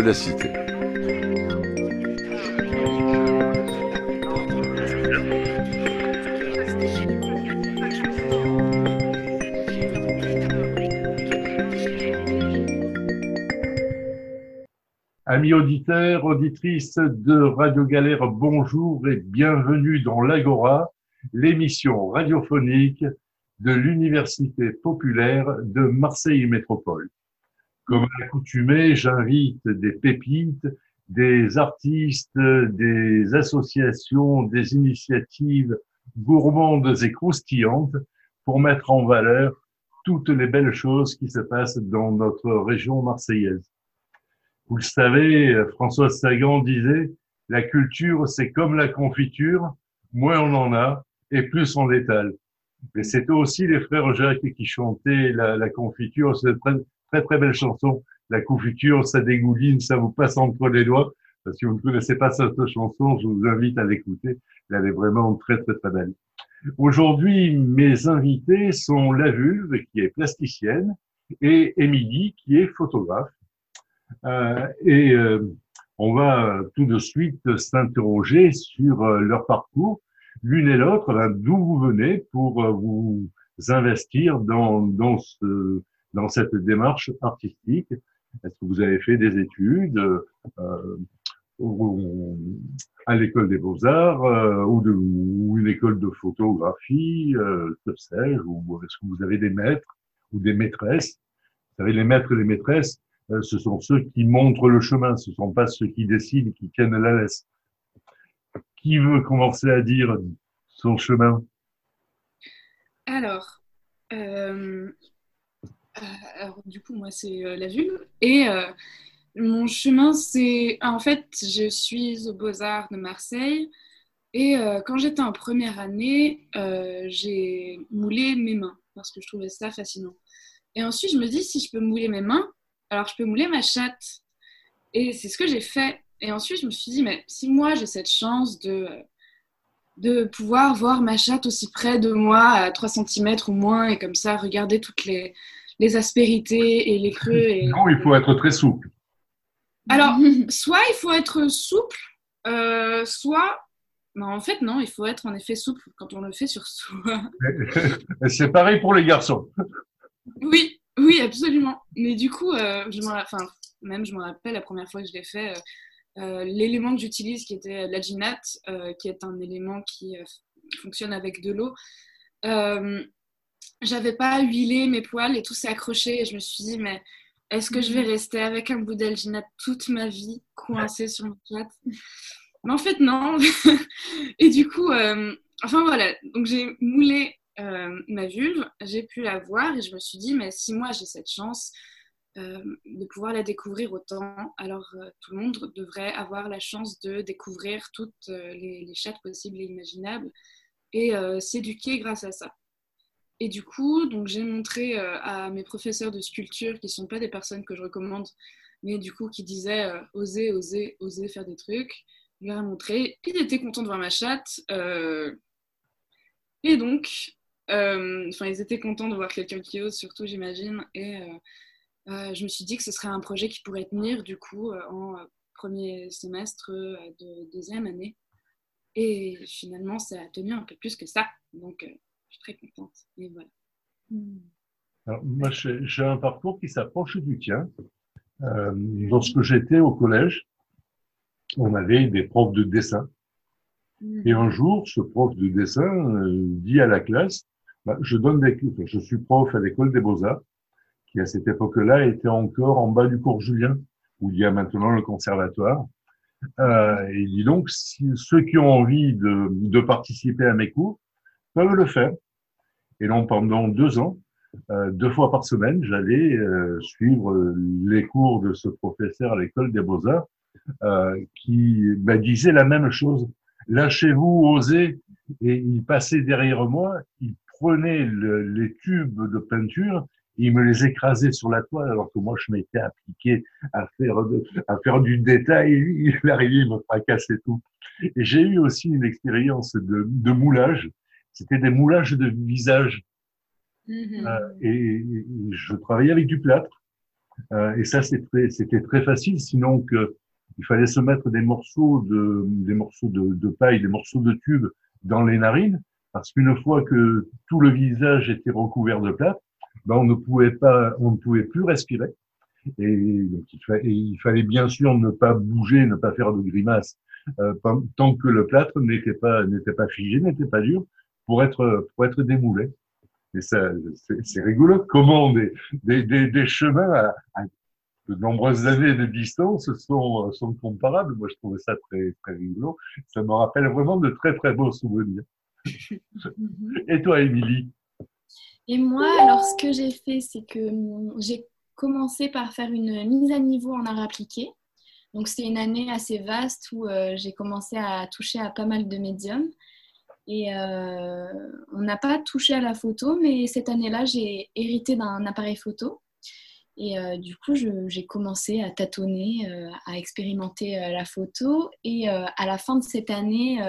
la cité. Amis auditeurs, auditrices de Radio Galère, bonjour et bienvenue dans l'Agora, l'émission radiophonique de l'Université populaire de Marseille Métropole. Comme à l'accoutumée, j'invite des pépites, des artistes, des associations, des initiatives gourmandes et croustillantes pour mettre en valeur toutes les belles choses qui se passent dans notre région marseillaise. Vous le savez, François Sagan disait, la culture, c'est comme la confiture, moins on en a et plus on l'étale. Mais c'était aussi les frères Jacques qui chantaient la, la confiture, très, très belle chanson. La confiture, ça dégouline, ça vous passe entre les doigts. Si vous ne connaissez pas cette chanson, je vous invite à l'écouter. Elle est vraiment très très très belle. Aujourd'hui, mes invités sont La Vulve, qui est plasticienne, et Émilie, qui est photographe. Euh, et euh, on va tout de suite s'interroger sur euh, leur parcours l'une et l'autre, d'où vous venez pour euh, vous investir dans, dans, ce, dans cette démarche artistique? Est-ce que vous avez fait des études euh, à l'école des beaux-arts euh, ou, une école de photographie, euh, que sais-je, ou est-ce que vous avez des maîtres ou des maîtresses? Vous savez, les maîtres et les maîtresses, euh, ce sont ceux qui montrent le chemin, ce ne sont pas ceux qui décident, qui tiennent la laisse. Qui veut commencer à dire son chemin? Alors, alors, du coup, moi, c'est euh, la vulve. Et euh, mon chemin, c'est. En fait, je suis aux Beaux-Arts de Marseille. Et euh, quand j'étais en première année, euh, j'ai moulé mes mains parce que je trouvais ça fascinant. Et ensuite, je me dis, si je peux mouler mes mains, alors je peux mouler ma chatte. Et c'est ce que j'ai fait. Et ensuite, je me suis dit, mais si moi j'ai cette chance de, de pouvoir voir ma chatte aussi près de moi, à 3 cm ou moins, et comme ça, regarder toutes les, les aspérités et les creux. Et... Non, il faut être très souple. Alors, soit il faut être souple, euh, soit. Non, en fait, non, il faut être en effet souple quand on le fait sur soi. C'est pareil pour les garçons. Oui, oui, absolument. Mais du coup, euh, je me, enfin, même je me rappelle la première fois que je l'ai fait, euh, euh, l'élément que j'utilise, qui était l'alginate, euh, qui est un élément qui euh, fonctionne avec de l'eau, euh, j'avais pas huilé mes poils et tout s'est accroché. Et je me suis dit, mais est-ce que je vais rester avec un bout d'alginate toute ma vie coincé sur ma chatte Mais en fait, non. et du coup, euh, enfin voilà. Donc j'ai moulé euh, ma vulve, j'ai pu la voir et je me suis dit, mais si moi j'ai cette chance euh, de pouvoir la découvrir autant, alors tout le monde devrait avoir la chance de découvrir toutes les, les chattes possibles et imaginables et s'éduquer grâce à ça. Et du coup, donc j'ai montré euh, à mes professeurs de sculpture, qui sont pas des personnes que je recommande, mais du coup qui disaient euh, oser, oser, oser faire des trucs. Je leur ai montré. Ils étaient contents de voir ma chatte. euh, et donc, enfin, ils étaient contents de voir quelqu'un qui ose, surtout, j'imagine. Et je me suis dit que ce serait un projet qui pourrait tenir, du coup, en premier semestre de deuxième année. Et finalement, ça a tenu un peu plus que ça. Donc, je suis très contente. Et voilà. Alors, moi, j'ai un parcours qui s'approche du tien. Euh, lorsque j'étais au collège, on avait des profs de dessin. Et un jour, ce prof de dessin euh, dit à la classe, bah, je donne des cours, je suis prof à l'école des beaux-arts, qui à cette époque-là était encore en bas du cours Julien, où il y a maintenant le conservatoire. Euh, et il dit donc, si ceux qui ont envie de, de participer à mes cours peuvent le faire. Et donc, pendant deux ans, euh, deux fois par semaine, j'allais euh, suivre les cours de ce professeur à l'école des beaux-arts euh, qui me disait la même chose. Lâchez-vous, osez. Et il passait derrière moi, il prenait les tubes de peinture il me les écrasait sur la toile alors que moi je m'étais appliqué à faire à faire du détail. Il arrivait, il me fracassait tout. Et j'ai eu aussi une expérience de moulage. C'était des moulages de visage. Mm-hmm. Euh, et, je travaillais avec du plâtre. Euh, et ça, c'était très, très facile. Sinon, que il fallait se mettre des morceaux de, des morceaux de, de paille, des morceaux de tube dans les narines, parce qu'une fois que tout le visage était recouvert de plâtre, ben on ne pouvait pas, on ne pouvait plus respirer. Et donc il, fallait, bien sûr ne pas bouger, ne pas faire de grimaces euh, tant que le plâtre n'était pas n'était pas figé, n'était pas dur pour être pour être démoulé. Et ça, c'est rigolo comment des, des, des, des chemins à, à, de nombreuses années de distance sont, sont comparables. Moi, je trouvais ça très, très rigolo. Ça me rappelle vraiment de très, très beaux souvenirs. Et toi, Émilie? Et moi, alors, ce que j'ai fait, c'est que hum, j'ai commencé par faire une mise à niveau en art appliqué. Donc, c'était une année assez vaste où euh, j'ai commencé à toucher à pas mal de médiums. Et euh, on n'a pas touché à la photo, mais cette année-là, j'ai hérité d'un appareil photo. Et euh, du coup, j'ai commencé à tâtonner, à expérimenter la photo. Et à la fin de cette année,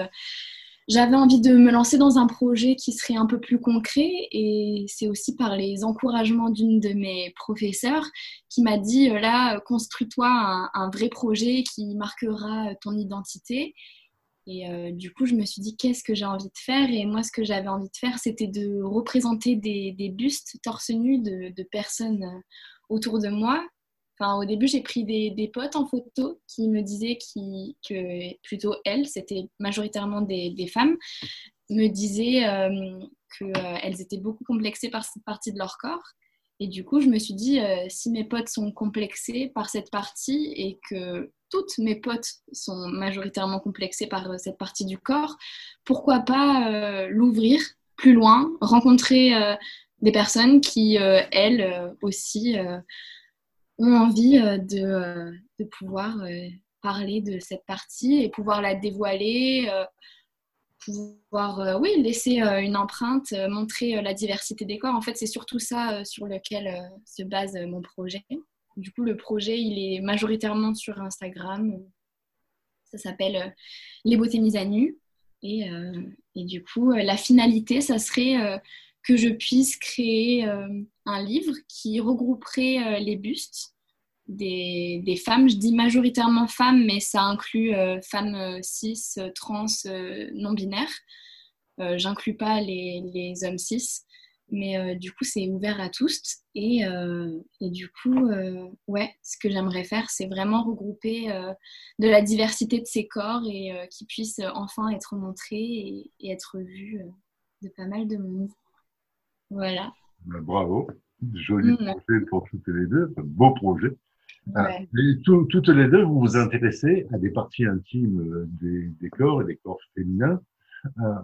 j'avais envie de me lancer dans un projet qui serait un peu plus concret et c'est aussi par les encouragements d'une de mes professeurs qui m'a dit euh, là construis-toi un, vrai projet qui marquera ton identité et euh, du coup je me suis dit qu'est-ce que j'ai envie de faire? Et moi ce que j'avais envie de faire c'était de représenter des, bustes torse nu de, personnes euh, autour de moi au début, j'ai pris des, potes en photo qui me disaient que plutôt elles, c'était majoritairement des, femmes, me disaient euh, qu'elles étaient beaucoup complexées par cette partie de leur corps. Et du coup, je me suis dit, euh, si mes potes sont complexés par cette partie et que toutes mes potes sont majoritairement complexées par euh, cette partie du corps, pourquoi pas l'ouvrir plus loin, rencontrer des personnes qui, elles aussi, ont envie euh, de, euh, pouvoir euh, parler de cette partie et pouvoir la dévoiler, pouvoir oui, laisser une empreinte, montrer la diversité des corps. En fait, c'est surtout ça sur lequel se base mon projet. Du coup, le projet, il est majoritairement sur Instagram. Ça s'appelle Les beautés mises à nu. Et, et du coup, la finalité, ça serait que je puisse créer un livre qui regrouperait euh, les bustes des, des, femmes. Je dis majoritairement femmes, mais ça inclut euh, femmes euh, cis, trans, non-binaires. J'inclus pas les, les, hommes cis, mais du coup, c'est ouvert à tous. Et, et du coup, ouais, ce que j'aimerais faire, c'est vraiment regrouper de la diversité de ces corps et qui puissent enfin être montrés et, et être vus de pas mal de monde. Voilà. Bravo. Joli mm. projet pour toutes les deux. Beau projet. Toutes les deux, vous vous intéressez à des parties intimes euh, des, corps et des corps féminins. Euh,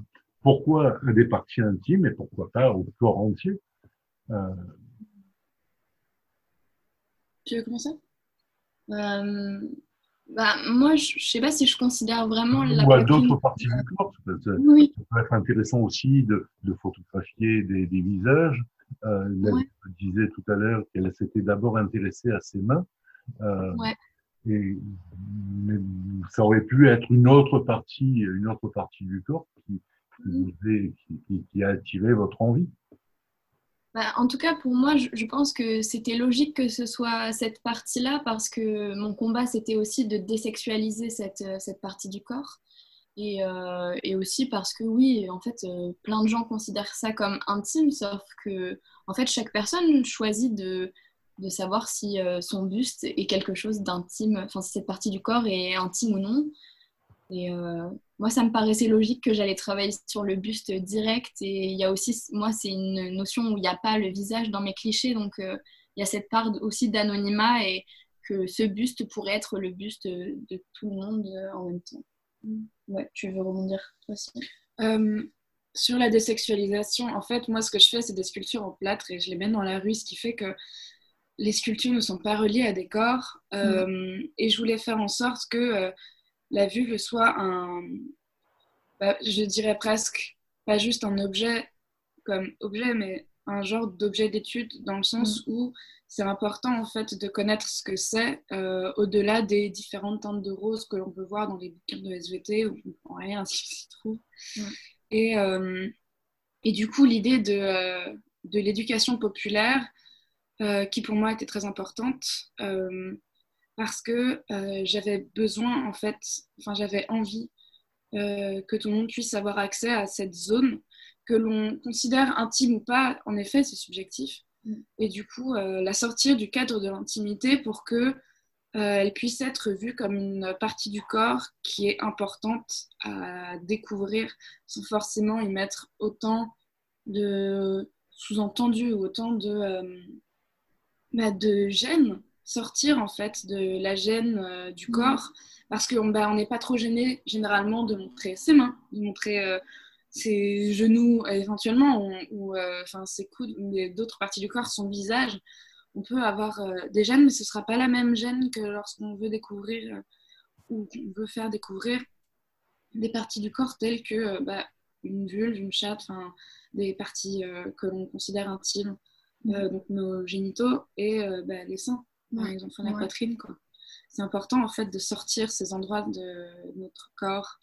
pourquoi à des parties intimes et pourquoi pas au corps entier euh... Tu veux commencer? Euh, bah, Moi, je ne sais pas si je considère vraiment la. Ou à d'autres parties du corps. Ça, oui. ça, peut être intéressant aussi de, de photographier des, des visages. Euh, ouais. disait tout à l'heure qu'elle s'était d'abord intéressée à ses mains. Euh, ouais. Et, mais ça aurait pu être une autre partie, une autre partie du corps qui, qui, qui, qui a attiré votre envie. Bah, en tout cas, pour moi, je, je pense que c'était logique que ce soit cette partie-là parce que mon combat, c'était aussi de désexualiser cette, cette partie du corps. Et, euh, et, aussi parce que oui, en fait, euh, plein de gens considèrent ça comme intime, sauf que en fait, chaque personne choisit de, de savoir si euh, son buste est quelque chose d'intime, enfin si cette partie du corps est intime ou non. Et euh, moi, ça me paraissait logique que j'allais travailler sur le buste direct. Et il y a aussi, moi, c'est une notion où il n'y a pas le visage dans mes clichés, donc euh, il y a cette part aussi d'anonymat et que ce buste pourrait être le buste de tout le monde en même temps. Ouais, tu veux rebondir toi aussi euh, sur la désexualisation, en fait, moi, ce que je fais, c'est des sculptures en plâtre et je les mets dans la rue, ce qui fait que les sculptures ne sont pas reliées à des corps. Euh, et je voulais faire en sorte que euh, la vulve soit un, bah, je dirais presque, pas juste un objet comme objet, mais un genre d'objet d'étude dans le sens où c'est important en fait de connaître ce que c'est euh, au-delà des différentes teintes de rose que l'on peut voir dans les bouquins de SVT où on ne comprend rien s'y trouve. Et, euh, et du coup, l'idée de, de l'éducation populaire, qui pour moi était très importante, parce que j'avais besoin, en fait, enfin, j'avais envie que tout le monde puisse avoir accès à cette zone que l'on considère intime ou pas. En effet, c'est subjectif. Mm. Et du coup, la sortir du cadre de l'intimité pour que euh, elle puisse être vue comme une partie du corps qui est importante à découvrir sans forcément y mettre autant de sous-entendus ou autant de, euh, bah, de gêne, sortir en fait de la gêne euh, du mm. corps. Parce qu'on bah, n'est pas trop gêné généralement de montrer ses mains, de montrer ses genoux éventuellement ou enfin ses coudes, d'autres parties du corps, son visage. On peut avoir euh, des gènes, mais ce ne sera pas la même gène que lorsqu'on veut découvrir euh, ou qu'on veut faire découvrir des parties du corps telles que euh, bah, une vulve, une chatte, des parties que l'on considère intimes, mm. donc nos génitaux et bah, les seins, par exemple, la poitrine. C'est important en fait de sortir ces endroits de notre corps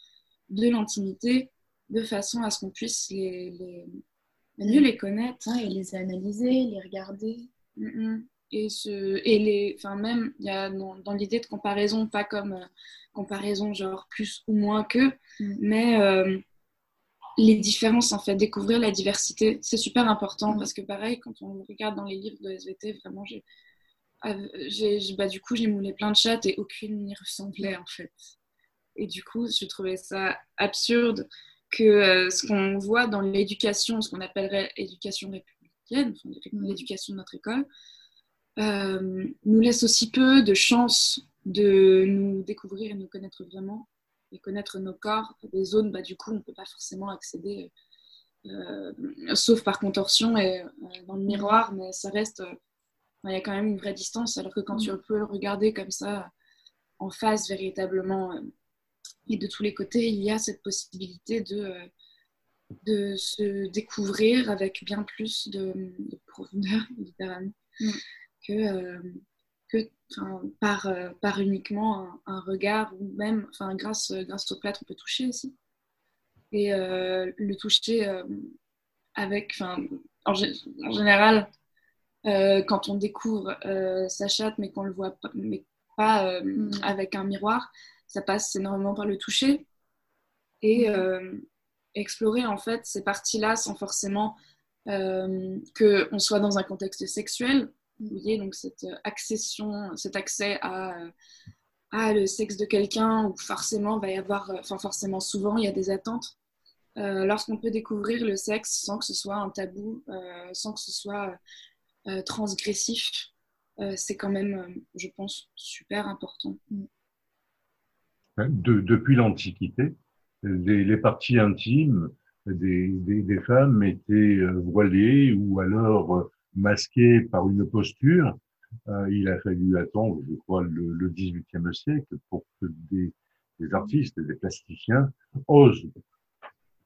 de l'intimité de façon à ce qu'on puisse les, mieux les connaître. et les analyser, les regarder. Et, ce, et les, enfin même, il y a dans, l'idée de comparaison, pas comme euh, comparaison genre plus ou moins que, mm. mais euh, les différences en fait, découvrir la diversité, c'est super important parce que pareil, quand on regarde dans les livres de SVT, vraiment, j'ai, j'ai, bah, du coup, j'ai moulé plein de chattes et aucune n'y ressemblait en fait. Et du coup, je trouvais ça absurde que euh, ce qu'on voit dans l'éducation, ce qu'on appellerait éducation républicaine, Mm. l'éducation de notre école, euh, nous laisse aussi peu de chances de nous découvrir et nous connaître vraiment et connaître nos corps, des zones, bah, du coup, on ne peut pas forcément accéder, euh, sauf par contorsion et euh, dans le miroir, mais ça reste, il y a quand même une vraie distance, alors que quand mm. tu peux regarder comme ça, en face véritablement, et de tous les côtés, il y a cette possibilité de de se découvrir avec bien plus de, profondeur, littéralement, mm. que, euh, que par, euh, par uniquement un, regard ou même grâce, grâce au plâtre, on peut toucher aussi. Et euh, le toucher avec, en, général, quand on découvre sa chatte mais qu'on le voit pas, mais pas mm. avec un miroir, ça passe énormément par le toucher. Et, mm explorer en fait ces parties-là sans forcément euh, qu'on soit dans un contexte sexuel. Vous voyez, donc cette accession, cet accès à, à le sexe de quelqu'un où forcément va y avoir, enfin forcément souvent il y a des attentes. Euh, lorsqu'on peut découvrir le sexe sans que ce soit un tabou, euh, sans que ce soit transgressif, c'est quand même, je pense, super important. depuis l'Antiquité, les, parties intimes des, femmes étaient euh, voilées ou alors euh, masquées par une posture. Euh, il a fallu attendre, je crois, le, le 18e siècle pour que des, artistes, des plasticiens osent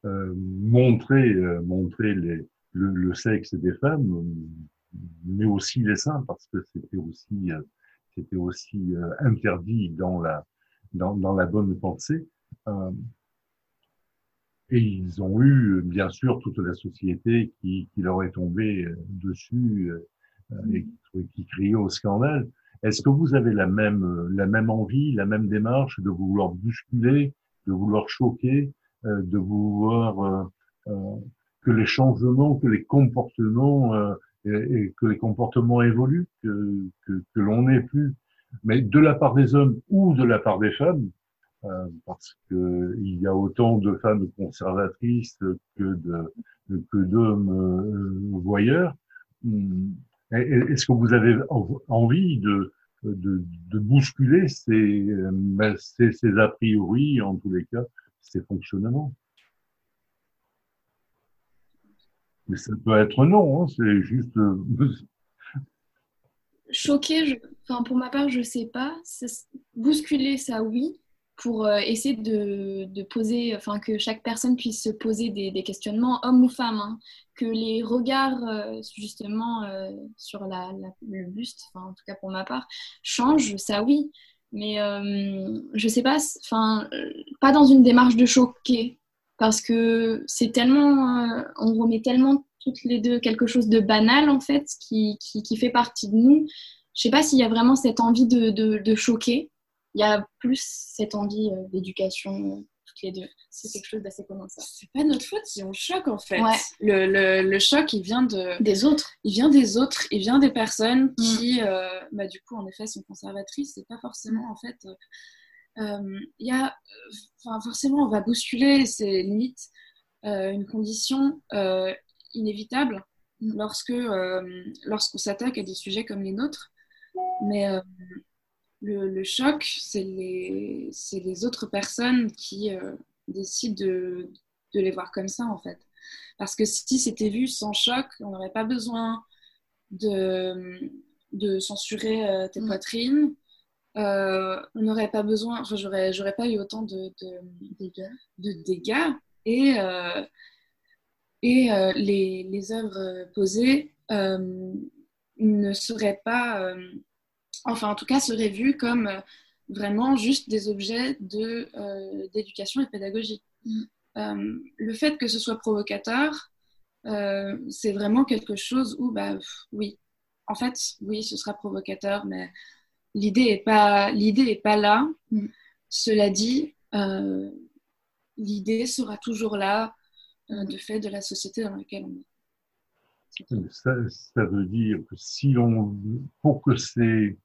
euh, montrer, montrer les, le, sexe des femmes, mais aussi les seins, parce que c'était aussi, aussi interdit dans la, dans la bonne pensée. Et ils ont eu, bien sûr, toute la société qui, qui leur est tombée euh, dessus euh, et qui, criait au scandale. Est-ce que vous avez la même, la même envie, la même démarche de vouloir bousculer, de vouloir choquer, euh, de vouloir que les changements, que les comportements, et, que les comportements évoluent, que, que, que l'on n'ait plus, mais de la part des hommes ou de la part des femmes, euh, parce qu'il y a autant de femmes conservatrices que que d'hommes euh, voyeurs. Hmm. Est-ce que vous avez envie de, bousculer ces, ben, ces, a priori, en tous les cas, ces fonctionnements? Mais ça peut être non, hein, c'est juste. Euh, Choqué, enfin, pour ma part, je sais pas. Bousculer, ça oui, pour euh, essayer de, poser, enfin, que chaque personne puisse se poser des, questionnements, homme ou femme, hein. que les regards, euh, justement, sur la, le buste, en tout cas pour ma part, changent, ça oui. Mais je sais pas, enfin, pas dans une démarche de choquer, parce que c'est tellement, on remet tellement toutes les deux quelque chose de banal en fait, qui, fait partie de nous. Je sais pas s'il y a vraiment cette envie de, choquer. Il y a plus cette envie euh, d'éducation euh, toutes les deux. C'est quelque chose d'assez commun ça. C'est pas notre faute si on choque en fait. Le, le, le, choc, il vient de des autres. Il vient des autres. Il vient des personnes mm. qui, euh, bah, du coup, en effet, sont conservatrices. C'est pas forcément en fait. Il y a, enfin, forcément, on va bousculer. C'est limite une condition inévitable mm. lorsque euh, lorsqu'on s'attaque à des sujets comme les nôtres. Mais euh, le, choc, c'est les, les autres personnes qui euh, décident de, de, les voir comme ça, en fait. Parce que si c'était vu sans choc, on n'aurait pas besoin de, de censurer tes mm. poitrines. on n'aurait pas besoin, enfin, j'aurais, pas eu autant de, de, de dégâts. Et, et euh, les, les, œuvres euh, posées euh, ne seraient pas, enfin en tout cas seraient vues comme vraiment juste des objets d'éducation et de pédagogie. Mm. le fait que ce soit provocateur, c'est vraiment quelque chose où, bah, oui, en fait, oui, ce sera provocateur, mais l'idée n'est pas, l'idée est pas là. Mm. Cela dit, l'idée sera toujours là euh, de fait de la société dans laquelle on est. Ça, veut dire que si on, pour que ces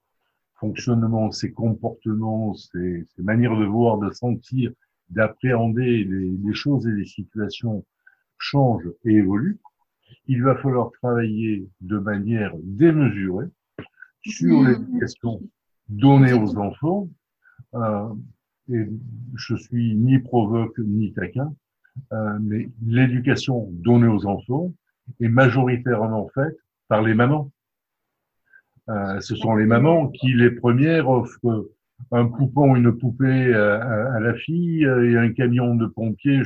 fonctionnements, ces comportements, ces, manières de voir, de sentir, d'appréhender les, choses et les situations changent et évoluent, il va falloir travailler de manière démesurée sur mmh. l'éducation donnée aux enfants. Euh, et je suis ni provoque ni taquin, euh, mais l'éducation donnée aux enfants est majoritairement faite par les mamans. Euh, ce sont les mamans qui, les premières, offrent un poupon, une poupée à, la fille et un camion de pompiers.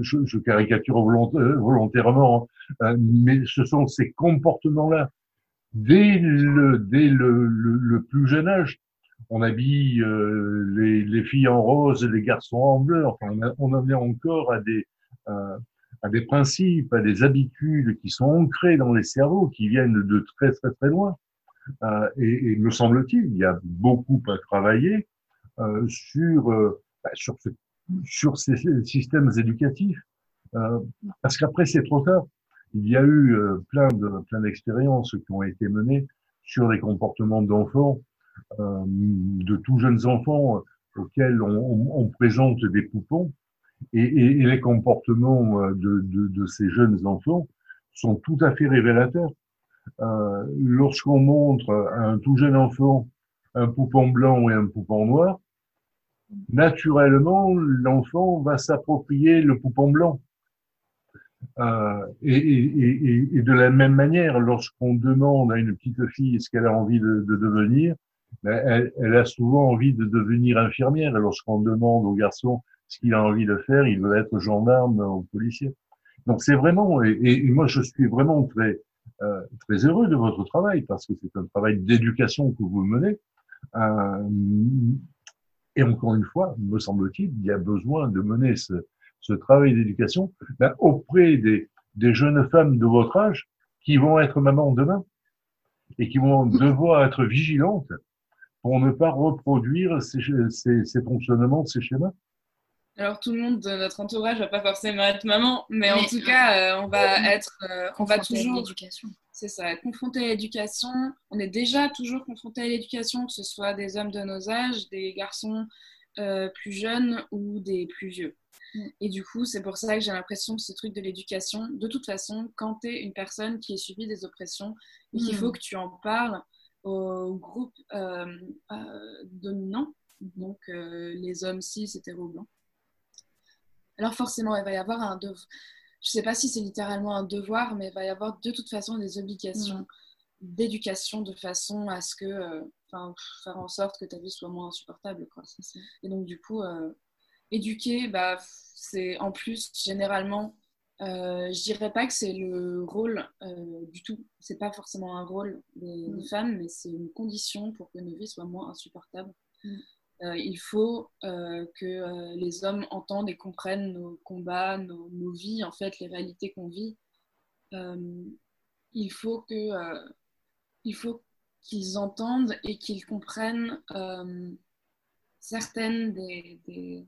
Je, caricature volontairement, hein. mais ce sont ces comportements-là dès le dès le, plus jeune âge on habille euh, les, les, filles en rose les garçons en bleu. On, en est encore à des, euh, à des principes, à des habitudes qui sont ancrées dans les cerveaux, qui viennent de très très très loin. Euh, et, et, me semble-t-il, il y a beaucoup à travailler euh, sur euh, bah, sur, ce, sur ces systèmes éducatifs, parce qu'après c'est trop tard. Il y a eu plein de plein d'expériences qui ont été menées sur les comportements d'enfants euh, de tout jeunes enfants auxquels on, présente des poupons et, les comportements euh, de, ces jeunes enfants sont tout à fait révélateurs. Euh, lorsqu'on montre à un tout jeune enfant un poupon blanc et un poupon noir, naturellement, l'enfant va s'approprier le poupon blanc. et, de la même manière, lorsqu'on demande à une petite fille ce qu'elle a envie de devenir, elle, elle, a souvent envie de devenir infirmière. Et lorsqu'on demande au garçon ce qu'il a envie de faire, il veut être gendarme ou policier. Donc c'est vraiment, et, moi je suis vraiment très euh, très heureux de votre travail parce que c'est un travail d'éducation que vous menez. Euh, et encore une fois, me semble-t-il, il y a besoin de mener ce, ce travail d'éducation ben, auprès des, des jeunes femmes de votre âge qui vont être mamans demain et qui vont devoir être vigilantes pour ne pas reproduire ces, ces, fonctionnements, ces schémas alors tout le monde de notre entourage va pas forcément être maman, mais, en tout cas, euh, on va être, euh, on va toujours, c'est ça, confronté à l'éducation. On est déjà toujours confronté à l'éducation, que ce soit des hommes de nos âges, des garçons euh, plus jeunes ou des plus vieux. Mm. Et du coup, c'est pour ça que j'ai l'impression que ce truc de l'éducation, de toute façon, quand tu es une personne qui est subie des oppressions, qu'il mm. faut que tu en parles, au groupe euh, euh, dominant, donc euh, les hommes cis hétéro blancs. Alors forcément, il va y avoir un... je sais pas si c'est littéralement un devoir, mais il va y avoir de toute façon des obligations Mm. d'éducation de façon à ce que, euh, faire en sorte que ta vie soit moins insupportable, quoi. Et donc, du coup, euh, éduquer, bah, c'est en plus, généralement, euh, je dirais pas que c'est le rôle euh, du tout. C'est pas forcément un rôle des, Mm. des femmes, mais c'est une condition pour que nos vies soient moins insupportables. Mm. Euh, il faut euh, que euh, les hommes entendent et comprennent nos combats, nos, nos vies, en fait, les réalités qu'on vit. Il faut que, il faut qu'ils entendent et qu'ils comprennent certaines des, des-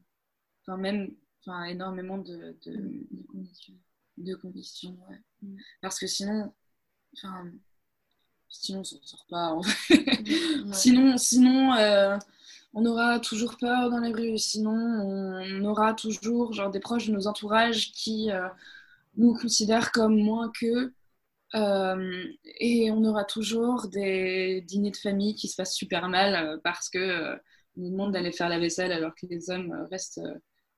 enfin même, enfin énormément de, de, de conditions, de conditions, ouais. Mm. Parce que sinon, enfin, sinon on s'en sort pas. en fait. Ouais. Sinon, sinon on aura toujours peur dans les rues. Sinon, on aura toujours genre, des proches de nos entourages qui euh, nous considèrent comme moins qu'eux. Euh, et on aura toujours des dîners de famille qui se passent super mal euh, parce que euh, on nous demande d'aller faire la vaisselle alors que les hommes restent,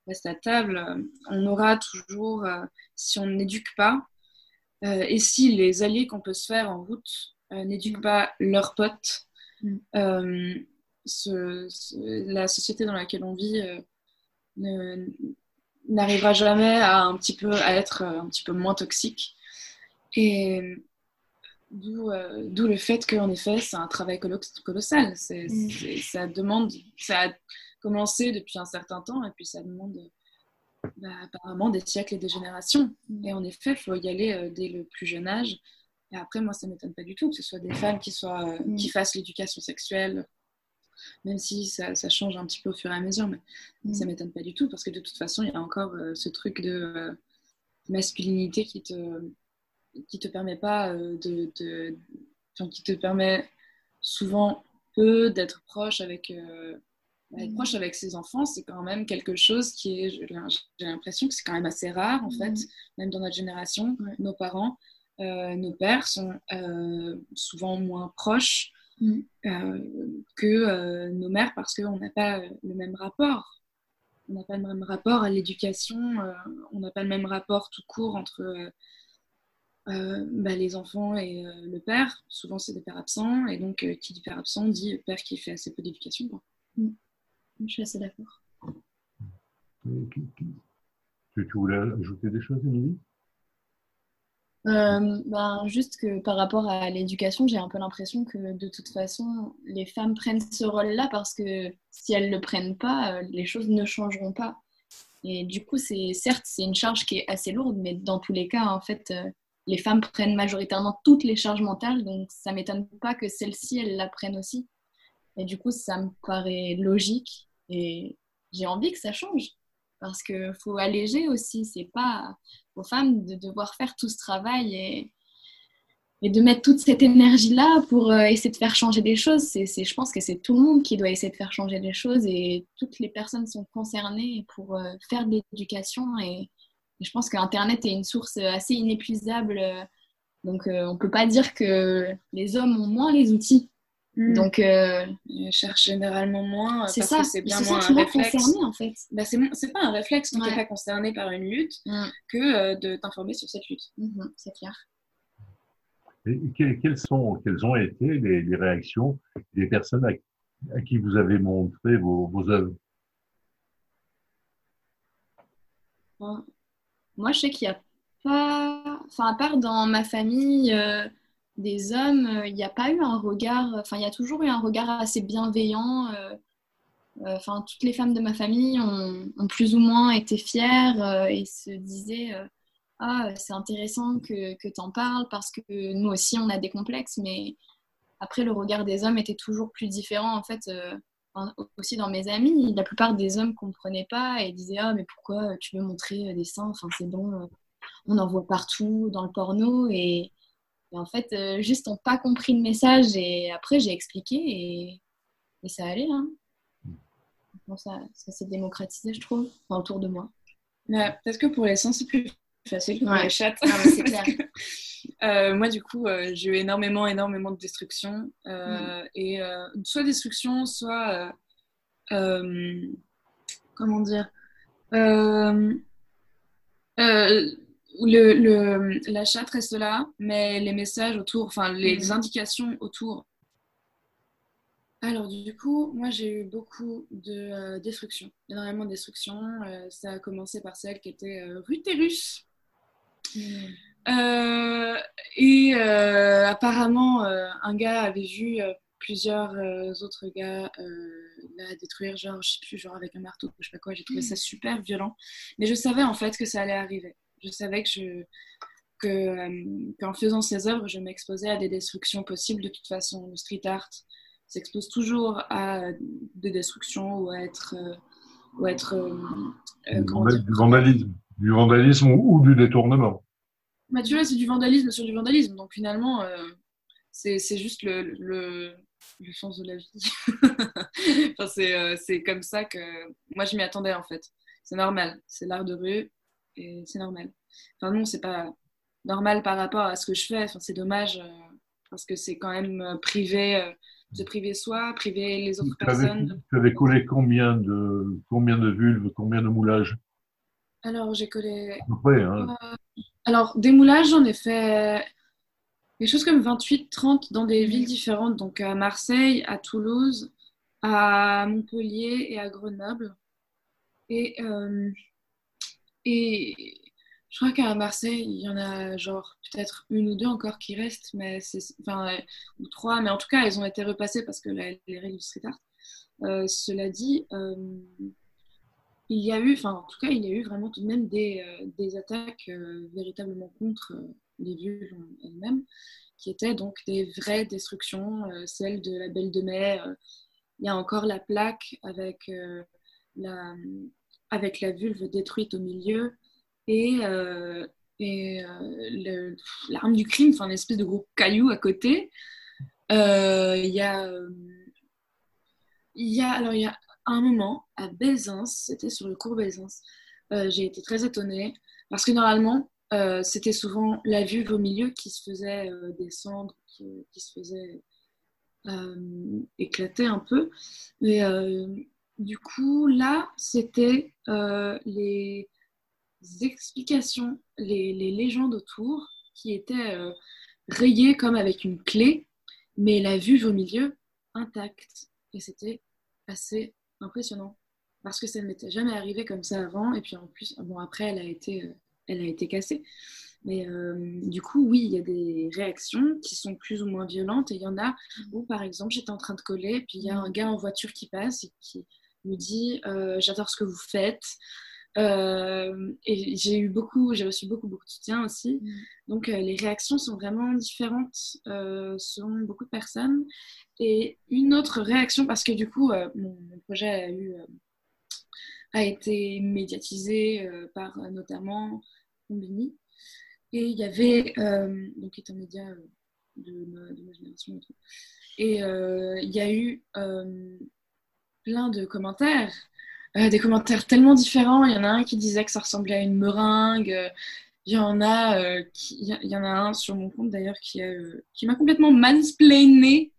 restent à table. On aura toujours, si on n'éduque pas, et si les alliés qu'on peut se faire en route n'éduquent pas leurs potes, Mm. euh, ce- ce- la société dans laquelle on vit euh, n'arrivera jamais à un petit peu à être euh, un petit peu moins toxique. Et d'où euh, le fait qu'en effet, c'est un travail colo- colossal. Mm. ça demande, ça a commencé depuis un certain temps et puis ça demande bah, apparemment des siècles et des générations. Mm. Et en effet, il faut y aller euh, dès le plus jeune âge. Et après, moi, ça ne m'étonne pas du tout que ce soit des femmes qui, soient, euh, Mm. qui fassent l'éducation sexuelle, même si ça, ça change un petit peu au fur et à mesure, mais Mm. ça ne m'étonne pas du tout, parce que de toute façon, il y a encore euh, ce truc de euh, masculinité qui te, qui te permet pas euh, de, qui te permet souvent peu d'être proche avec être Mm. proche avec ses enfants c'est quand même quelque chose qui est j'ai l'impression que c'est quand même assez rare en fait Mm. même dans notre génération nos parents euh, nos pères sont euh, souvent moins proches Mm. euh, que euh, nos mères parce qu'on n'a pas le même rapport on n'a pas le même rapport à l'éducation, euh, on n'a pas le même rapport tout court entre euh, euh, bah, les enfants et euh, le père. Souvent, c'est des pères absents, et donc euh, qui dit père absent dit père qui fait assez peu d'éducation. quoi. Je suis assez d'accord. Tu, tu voulais ajouter des choses, Émilie? Euh, ben, juste que par rapport à l'éducation, j'ai un peu l'impression que de toute façon, les femmes prennent ce rôle-là parce que si elles ne le prennent pas, euh, les choses ne changeront pas. Et du coup, c'est certes, c'est une charge qui est assez lourde, mais dans tous les cas, en fait, euh, les femmes prennent majoritairement toutes les charges mentales, donc ça m'étonne pas que celles-ci, elles la prennent aussi. Et du coup, ça me paraît logique et j'ai envie que ça change parce qu'il faut alléger aussi. C'est pas aux femmes de devoir faire tout ce travail et, de mettre toute cette énergie-là pour euh, essayer de faire changer des choses. Je pense que c'est tout le monde qui doit essayer de faire changer des choses et toutes les personnes sont concernées pour euh, faire de l'éducation. Et, et je pense qu'Internet est une source assez inépuisable. Donc, euh, on ne peut pas dire que les hommes ont moins les outils. Donc, euh, Ils cherchent généralement moins euh, c'est ça. c'est bien moins un réflexe. concernés, en fait. Bah, c'est, pas un réflexe quand Ouais. t'es pas concerné par une lutte Mm. que euh, de t'informer sur cette lutte. Mhm, c'est clair. Et que- quelles, sont, quelles ont été les, les réactions des personnes à, à qui vous avez montré vos, vos œuvres? Moi, moi, je sais qu'il n'y a pas, enfin, à part dans ma famille, euh, des hommes, euh, il n'y a pas eu un regard, enfin, il y a toujours eu un regard assez bienveillant. euh, euh, Enfin, toutes les femmes de ma famille ont, plus ou moins été fières et se disaient Ah, c'est intéressant que, que tu en parles parce que nous aussi, on a des complexes, mais après, le regard des hommes était toujours plus différent. En fait, aussi dans mes amis, la plupart des hommes comprenaient pas et disaient Ah, mais pourquoi tu veux montrer des seins? Enfin, c'est bon, on en voit partout dans le porno. Et, et en fait, euh, juste, on pas compris le message. Et après, j'ai expliqué et, et ça allait. Hein. Bon, ça, ça s'est démocratisé, je trouve, enfin, autour de moi. Ouais, peut-être que pour les sens, c'est plus facile que pour Ouais. les chats. Ah, c'est que, euh, moi, du coup, euh, j'ai eu énormément, énormément de destruction. euh, Et euh, soit destruction, soit. comment dire le, le, la chatte reste là, mais les messages autour, enfin les mmh. indications autour. Alors du coup, moi j'ai eu beaucoup de euh, destruction, énormément de destruction. Euh, ça a commencé par celle qui était euh, Rutérus. Mmh. et apparemment, un gars avait vu plusieurs autres gars la détruire, genre, je sais plus, genre avec un marteau, je sais pas quoi. J'ai trouvé ça mmh. super violent. Mais je savais en fait que ça allait arriver je savais que je que, euh, qu'en faisant ces œuvres, je m'exposais à des destructions possibles de toute façon. Le street art s'expose toujours à des destructions ou à être, euh, ou être euh, du, vandalisme, du vandalisme ou, du détournement. Bah, tu vois, c'est du vandalisme sur du vandalisme. Donc finalement, c'est, c'est juste le, le, le, sens de la vie. enfin, c'est, c'est comme ça que moi je m'y attendais en fait. C'est normal, c'est l'art de rue et c'est normal. Enfin, non, c'est pas normal par rapport à ce que je fais. Enfin, c'est dommage euh, parce que c'est quand même euh, privé, euh, de priver soi, priver les autres personnes. tu avais collé combien de, combien de vulves, combien de moulages? Alors, j'ai collé. Hein. alors, des moulages, j'en ai fait quelque chose comme 28-30 dans des villes différentes, donc à Marseille, à Toulouse, à Montpellier et à Grenoble. Et et je crois qu'à Marseille, il y en a genre peut-être une ou deux encore qui restent, mais c'est, enfin, ou trois, mais en tout cas, elles ont été repassées parce que les règles du street art. Euh, cela dit, euh, il y a eu, enfin, en tout cas, il y a eu vraiment tout de même des, euh, des attaques véritablement contre les villes elles-mêmes, qui étaient donc des vraies destructions, celle de la Belle de Mai. il y a encore la plaque avec la avec la vulve détruite au milieu et, euh, euh, l'arme du crime, enfin une espèce de gros caillou à côté. Euh, il y a, y a, alors il y a un moment à Belzins, c'était sur le cours Belzins, j'ai été très étonnée parce que normalement c'était souvent la vulve au milieu qui se faisait descendre, qui, qui, se faisait éclater un peu, mais du coup, là, c'était euh, les explications, les, légendes autour qui étaient euh, rayées comme avec une clé, mais la vue au milieu intacte. Et c'était assez impressionnant parce que ça ne m'était jamais arrivé comme ça avant. Et puis en plus, après, elle a été, euh, elle a été cassée. Mais du coup, oui, il y a des réactions qui sont plus ou moins violentes et il y en a où, par exemple, j'étais en train de coller, puis il y a un gars en voiture qui passe et qui, me dit euh, j'adore ce que vous faites. Euh, et j'ai eu beaucoup, j'ai reçu beaucoup, beaucoup de soutien aussi. Mm. Donc euh, les réactions sont vraiment différentes selon beaucoup de personnes. Et une autre réaction, parce que du coup, mon, projet a, eu, a été médiatisé par notamment Combini. Et il y avait, donc qui est un média de ma, de ma génération et tout. Et il y a eu plein de commentaires. Euh, des commentaires tellement différents. Il y en a un qui disait que ça ressemblait à une meringue. Il y en a, euh, il y en a un sur mon compte d'ailleurs qui, euh, qui m'a complètement mansplainé.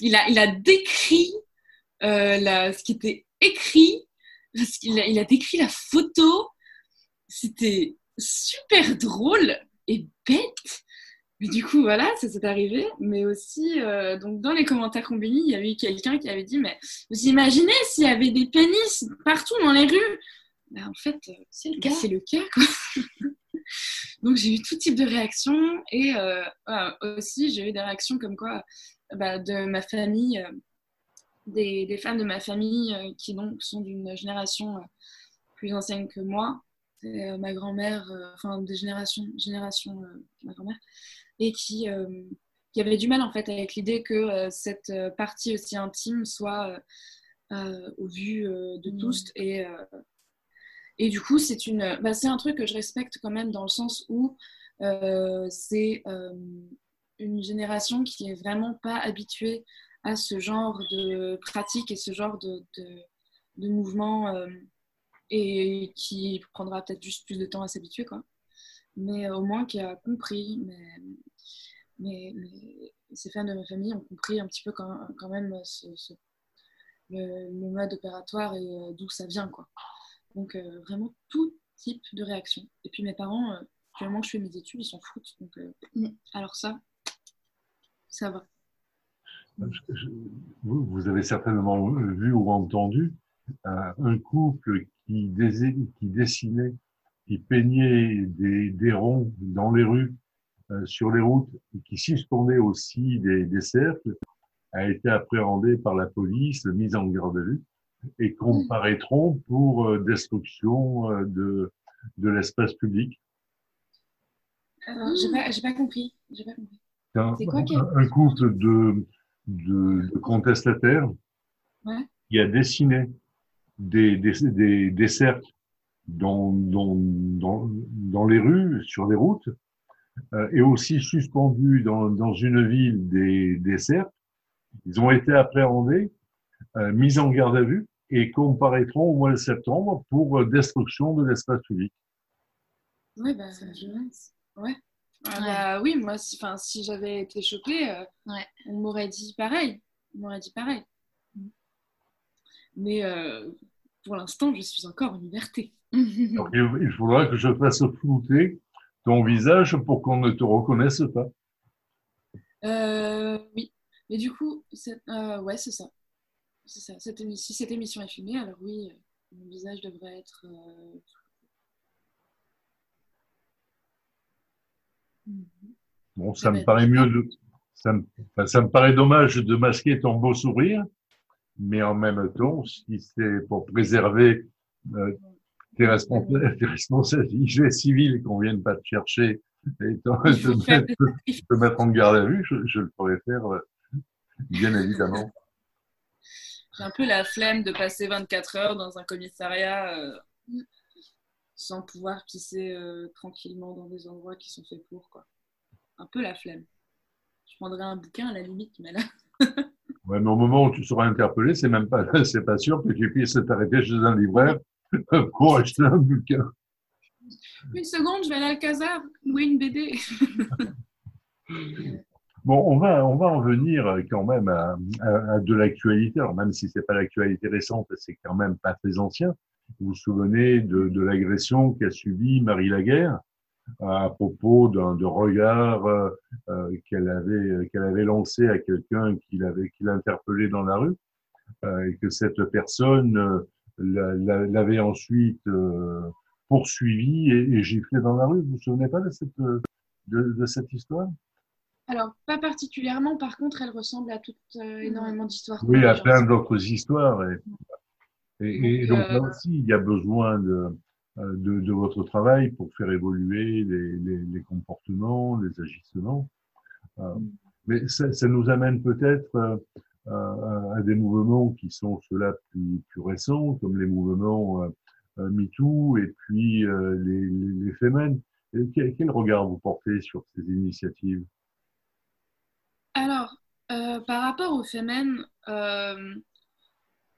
Il a, il a décrit la, ce qui était écrit, parce qu'il a, il a décrit la photo. C'était super drôle et bête. Mais du coup, voilà, ça s'est arrivé. Mais aussi, euh, donc dans les commentaires combinés, il y avait quelqu'un qui avait dit Mais vous imaginez s'il y avait des pénis partout dans les rues? Bah, En fait, euh, c'est le cas. C'est le cas, quoi. donc j'ai eu tout type de réactions. Et euh, aussi, j'ai eu des réactions comme quoi bah, de ma famille, des, des, femmes de ma famille qui donc sont d'une génération plus ancienne que moi. ma grand-mère, enfin des générations, génération ma grand-mère, et qui, euh, qui avait du mal en fait avec l'idée que euh, cette euh, partie aussi intime soit au vu de mmh. tous et et du coup, c'est une, bah, c'est un truc que je respecte quand même dans le sens où c'est une génération qui est vraiment pas habituée à ce genre de pratique et ce genre de, de, de mouvement et qui prendra peut-être juste plus de temps à s'habituer, quoi mais au moins qui a compris. Mais, mais, ces femmes de ma famille ont compris un petit peu quand, quand même ce, le, mode opératoire et euh, d'où ça vient. Quoi. Donc euh, vraiment tout type de réaction. Et puis mes parents, euh, moment que je fais mes études, ils s'en foutent. Donc, mm. alors ça, ça va. Vous, vous avez certainement vu ou entendu un couple qui, qui dessinait, qui peignait des, des ronds dans les rues, sur les routes, et qui suspendait aussi des, des cercles, a été appréhendé par la police, mis en garde à vue et comparaîtront pour euh, destruction euh, de, de l'espace public. Euh, j'ai pas, pas, compris. Pas compris. Un, quoi, un, couple de, de, de contestataires ouais. qui a dessiné des, des, des, des cercles dans, dans, dans, dans, les rues, sur les routes, euh, et aussi suspendu dans, dans une ville des, des cercles. Ils ont été appréhendés, euh, mis en garde à vue, et comparaîtront au mois de septembre pour euh, destruction de l'espace public. Oui, bah, ouais. Ah, bah, oui, moi, si, si j'avais été choquée, euh, ouais. on m'aurait dit pareil. On m'aurait dit pareil. Mais euh, pour l'instant, je suis encore en liberté. Il faudra que je fasse flouter ton visage pour qu'on ne te reconnaisse pas. oui, mais du coup, ouais, c'est ça. C'est ça. si cette émission est filmée, alors oui, euh, mon visage devrait être. Euh, bon, ça me paraît mieux de. Ça me, ça me paraît dommage de masquer ton beau sourire, mais en même temps, si c'est pour préserver euh, tes, responsabilités civiles qu'on vienne pas te chercher et te, mettre, te, mettre, en garde à vue, je, je le pourrais faire, bien évidemment. J'ai un peu la flemme de passer 24 heures dans un commissariat euh, sans pouvoir pisser euh, tranquillement dans des endroits qui sont faits pour. Quoi. Un peu la flemme. Je prendrais un bouquin à la limite, mais là. ouais, mais au moment où tu seras interpellé, c'est même pas, c'est pas sûr que tu puisses t'arrêter chez un libraire pour acheter un bouquin. Une seconde, je vais aller à Alcazar louer une BD. Bon, on va, on va en venir quand même à, à, de l'actualité. Alors, même si c'est pas l'actualité récente, c'est quand même pas très ancien. Vous vous souvenez de, de l'agression qu'a subi Marie Laguerre? À propos d'un de regard euh, qu'elle avait, qu'elle avait lancé à quelqu'un qui l'avait, qui l'interpellait dans la rue, euh, et que cette personne euh, l'avait ensuite euh, poursuivi et, et, giflé dans la rue. Vous vous souvenez pas de cette, de, de cette histoire? Alors, pas particulièrement. Par contre, elle ressemble à toutes euh, énormément d'histoires. Oui, à plein d'autres histoires. Et, donc, là euh, aussi, il y a besoin de, euh, de, de votre travail pour faire évoluer les, les, les comportements, les agissements. mais ça, ça, nous amène peut-être à des mouvements qui sont ceux-là plus, plus récents, comme les mouvements MeToo et puis les, les, les Quel, quel regard vous portez sur ces initiatives? Alors, euh, par rapport aux femmes, euh,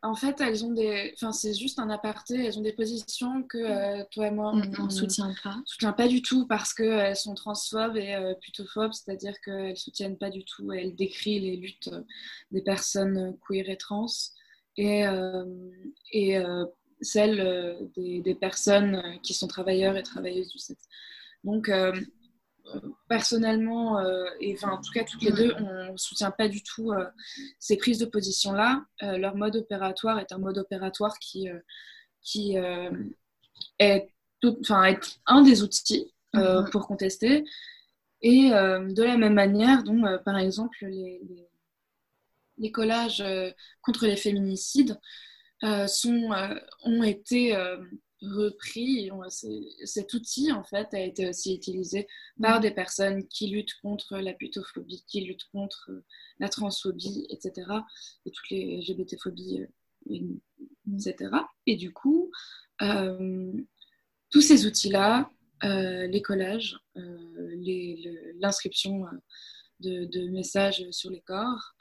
en fait, elles ont des. Enfin, c'est juste un aparté. Elles ont des positions que euh, toi et moi, on ne soutient pas. soutient pas du tout parce qu'elles sont transphobes et putophobes, c'est-à-dire qu'elles soutiennent pas du tout. Elles décrivent les luttes des personnes queer et trans et, et celles des, des, personnes qui sont travailleurs et travailleuses du sexe. Donc, personnellement, euh, et enfin, en tout cas toutes les deux, on ne soutient pas du tout euh, ces prises de position-là. Euh, leur mode opératoire est un mode opératoire qui, qui est, tout, est, un des outils mm-hmm. pour contester. Et de la même manière, dont par exemple les, les, les collages contre les féminicides sont, ont été repris. Cet outil, en fait, a été aussi utilisé par mm. des personnes qui luttent contre la putophobie, qui luttent contre euh, la transphobie, etc. Et toutes les LGBT-phobies, euh, etc. Et du coup, euh, tous ces outils-là, les collages, l'inscription de, messages sur les corps,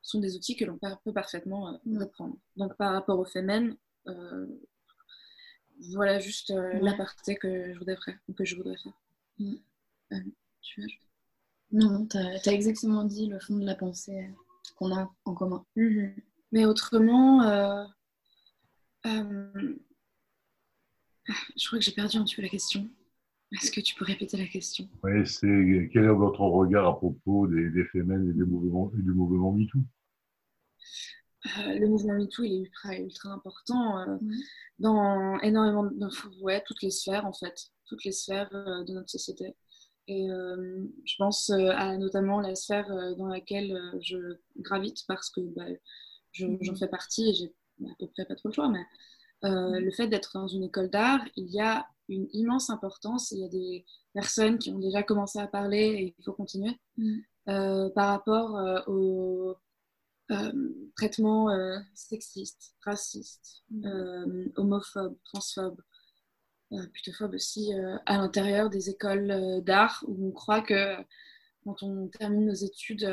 sont des outils que l'on peut parfaitement reprendre. Donc, par rapport aux femmes, voilà juste euh, l'aparté que je voudrais faire. Que je voudrais faire. Mm. Euh, tu veux Non, tu as, exactement dit le fond de la pensée euh, qu'on a en commun. Mm-hmm. Mais autrement, je crois que j'ai perdu un petit peu la question. Est-ce que tu peux répéter la question? Oui, c'est quel est votre regard à propos des, des femmes et des mouvements, du mouvement MeToo? Euh, le mouvement MeToo, il est ultra, ultra important euh, dans énormément de ouais, toutes les sphères, en fait, toutes les sphères euh, de notre société. Et je pense à notamment la sphère dans laquelle je gravite parce que bah, j'en fais partie et j'ai à peu près pas trop le choix, mais le fait d'être dans une école d'art, il y a une immense importance. Il y a des personnes qui ont déjà commencé à parler et il faut continuer. Par rapport au euh, traitement euh, sexiste, raciste, mm. euh, homophobe, transphobe, putophobe aussi à l'intérieur des écoles d'art où on croit que quand on termine nos études,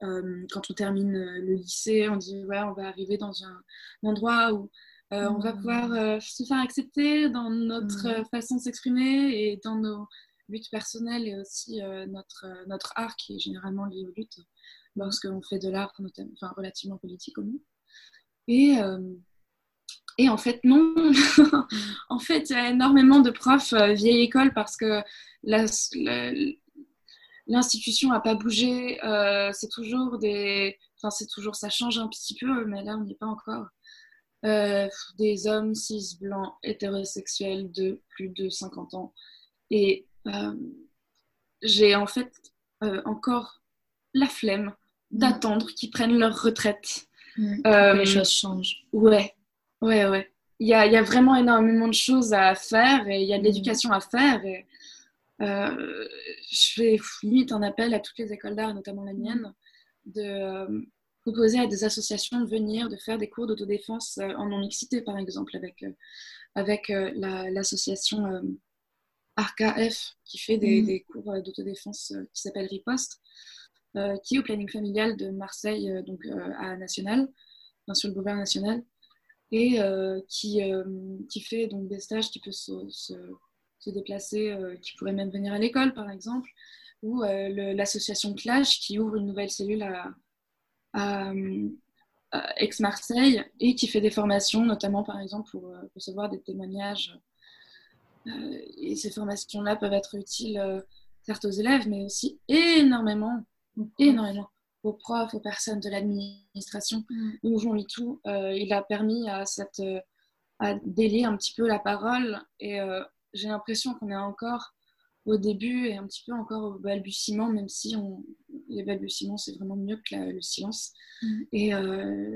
quand on termine le lycée, on dit ouais, on va arriver dans un, endroit où on va mm. pouvoir se faire accepter dans notre mm. façon de s'exprimer et dans nos luttes personnelles et aussi notre, notre art qui est généralement lié aux luttes lorsqu'on fait de l'art, enfin, relativement politique au moins. Et, euh, et en fait, non. en fait, il y a énormément de profs euh, vieille école parce que l'institution n'a pas bougé. Euh, c'est toujours des. Enfin, c'est toujours. Ça change un petit peu, mais là, on n'y est pas encore. des hommes cis, blancs, hétérosexuels de plus de 50 ans. Et j'ai en fait encore la flemme Mm. D'attendre qu'ils prennent leur retraite. Mm. Euh, les choses changent. Ouais, ouais, ouais. Il y a, y a, vraiment énormément de choses à faire et il y a de mm. l'éducation à faire. Et, euh, je fais limite un appel à toutes les écoles d'art, notamment la mienne, de euh, proposer à des associations de venir, de faire des cours d'autodéfense en non-mixité, par exemple, avec, avec l'association ARCAF qui fait des, des cours d'autodéfense qui s'appelle Riposte. Euh, qui est au planning familial de Marseille, euh, donc euh, à National, sur le boulevard national, et qui, qui fait donc des stages qui peuvent se, se, déplacer, qui pourraient même venir à l'école par exemple, ou l'association Clash qui ouvre une nouvelle cellule à, Aix-Marseille et qui fait des formations, notamment par exemple pour recevoir des témoignages. et ces formations-là peuvent être utiles certes aux élèves, mais aussi énormément énormément aux profs, aux personnes de l'administration. Mm. Le mouvement MeToo, euh, il a permis à, cette, euh, à délier un petit peu la parole et euh, j'ai l'impression qu'on est encore au début et un petit peu encore au balbutiement, même si on, les balbutiements, c'est vraiment mieux que le silence. Mm. Et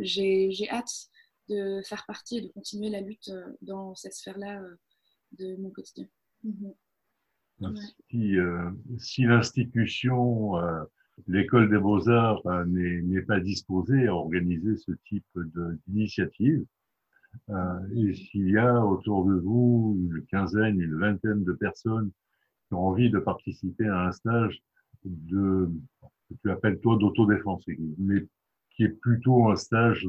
j'ai hâte de faire partie et de continuer la lutte dans cette sphère-là de mon quotidien. Mm-hmm. Si, si l'institution l'école des beaux-arts euh, n'est pas disposée à organiser ce type d'initiative. Euh, et s'il y a autour de vous une quinzaine, une vingtaine de personnes qui ont envie de participer à un stage de, que tu appelles toi d'autodéfense, mais qui est plutôt un stage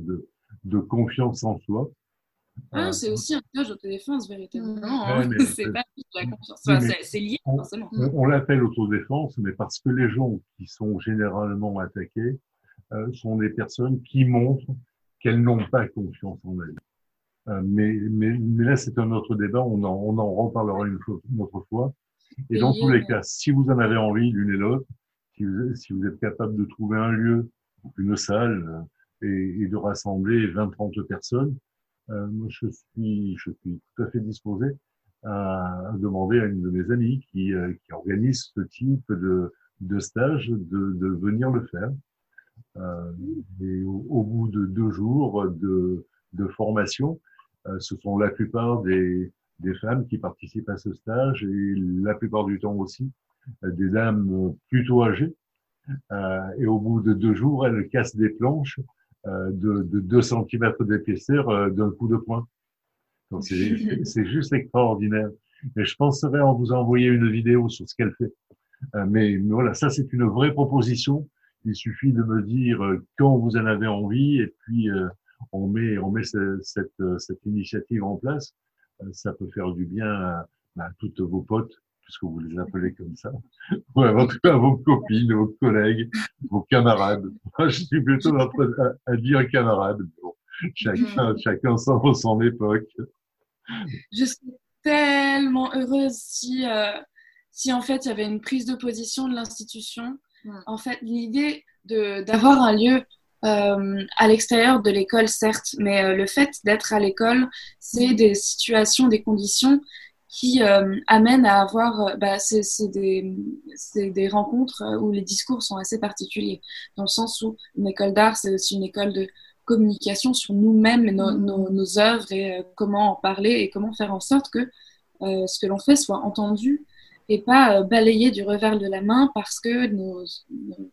de confiance en soi, ah, c'est aussi un stage d'autodéfense, véritablement. Hein. c'est pas la confiance. c'est lié, forcément. On, l'appelle autodéfense, mais parce que les gens qui sont généralement attaqués euh, sont des personnes qui montrent qu'elles n'ont pas confiance en elles. Euh, mais, mais, mais, là, c'est un autre débat. On en, on en reparlera une, une autre fois. Et dans tous les cas, si vous en avez envie, l'une et l'autre, si vous, si vous êtes capable de trouver un lieu, une salle, euh, et, et de rassembler 20-30 personnes, euh, je suis, je suis tout à fait disposé à, demander à une de mes amies qui, euh, qui organise ce type de, de stage de, de venir le faire. Euh, et au, bout de deux jours de, de formation, ce sont la plupart des, des femmes qui participent à ce stage et la plupart du temps aussi des dames plutôt âgées. Et au bout de deux jours, elles cassent des planches de, de 2 cm d'épaisseur euh, d'un coup de poing. Donc c'est juste extraordinaire. Et je penserais en vous envoyer une vidéo sur ce qu'elle fait. Euh, mais, voilà, ça c'est une vraie proposition. Il suffit de me dire quand vous en avez envie et puis on met, on met cette, cette, initiative en place. ça peut faire du bien à, à toutes vos potes puisque vous les appelez comme ça. En tout cas, vos copines, vos collègues, vos camarades. Moi, je suis plutôt à, à dire camarades. Bon, chacun, chacun s'en son époque. Je suis tellement heureuse si, euh, si en fait il y avait une prise de position de l'institution, en fait l'idée d'avoir un lieu euh, à l'extérieur de l'école, certes, mais euh, le fait d'être à l'école, c'est des situations, des conditions qui euh, amènent à avoir, bah, c'est des, des, rencontres où les discours sont assez particuliers, dans le sens où une école d'art, c'est aussi une école de communication sur nous-mêmes, nos, nos, nos, œuvres et comment en parler et comment faire en sorte que ce que l'on fait soit entendu et pas balayé du revers de la main parce que nos, nos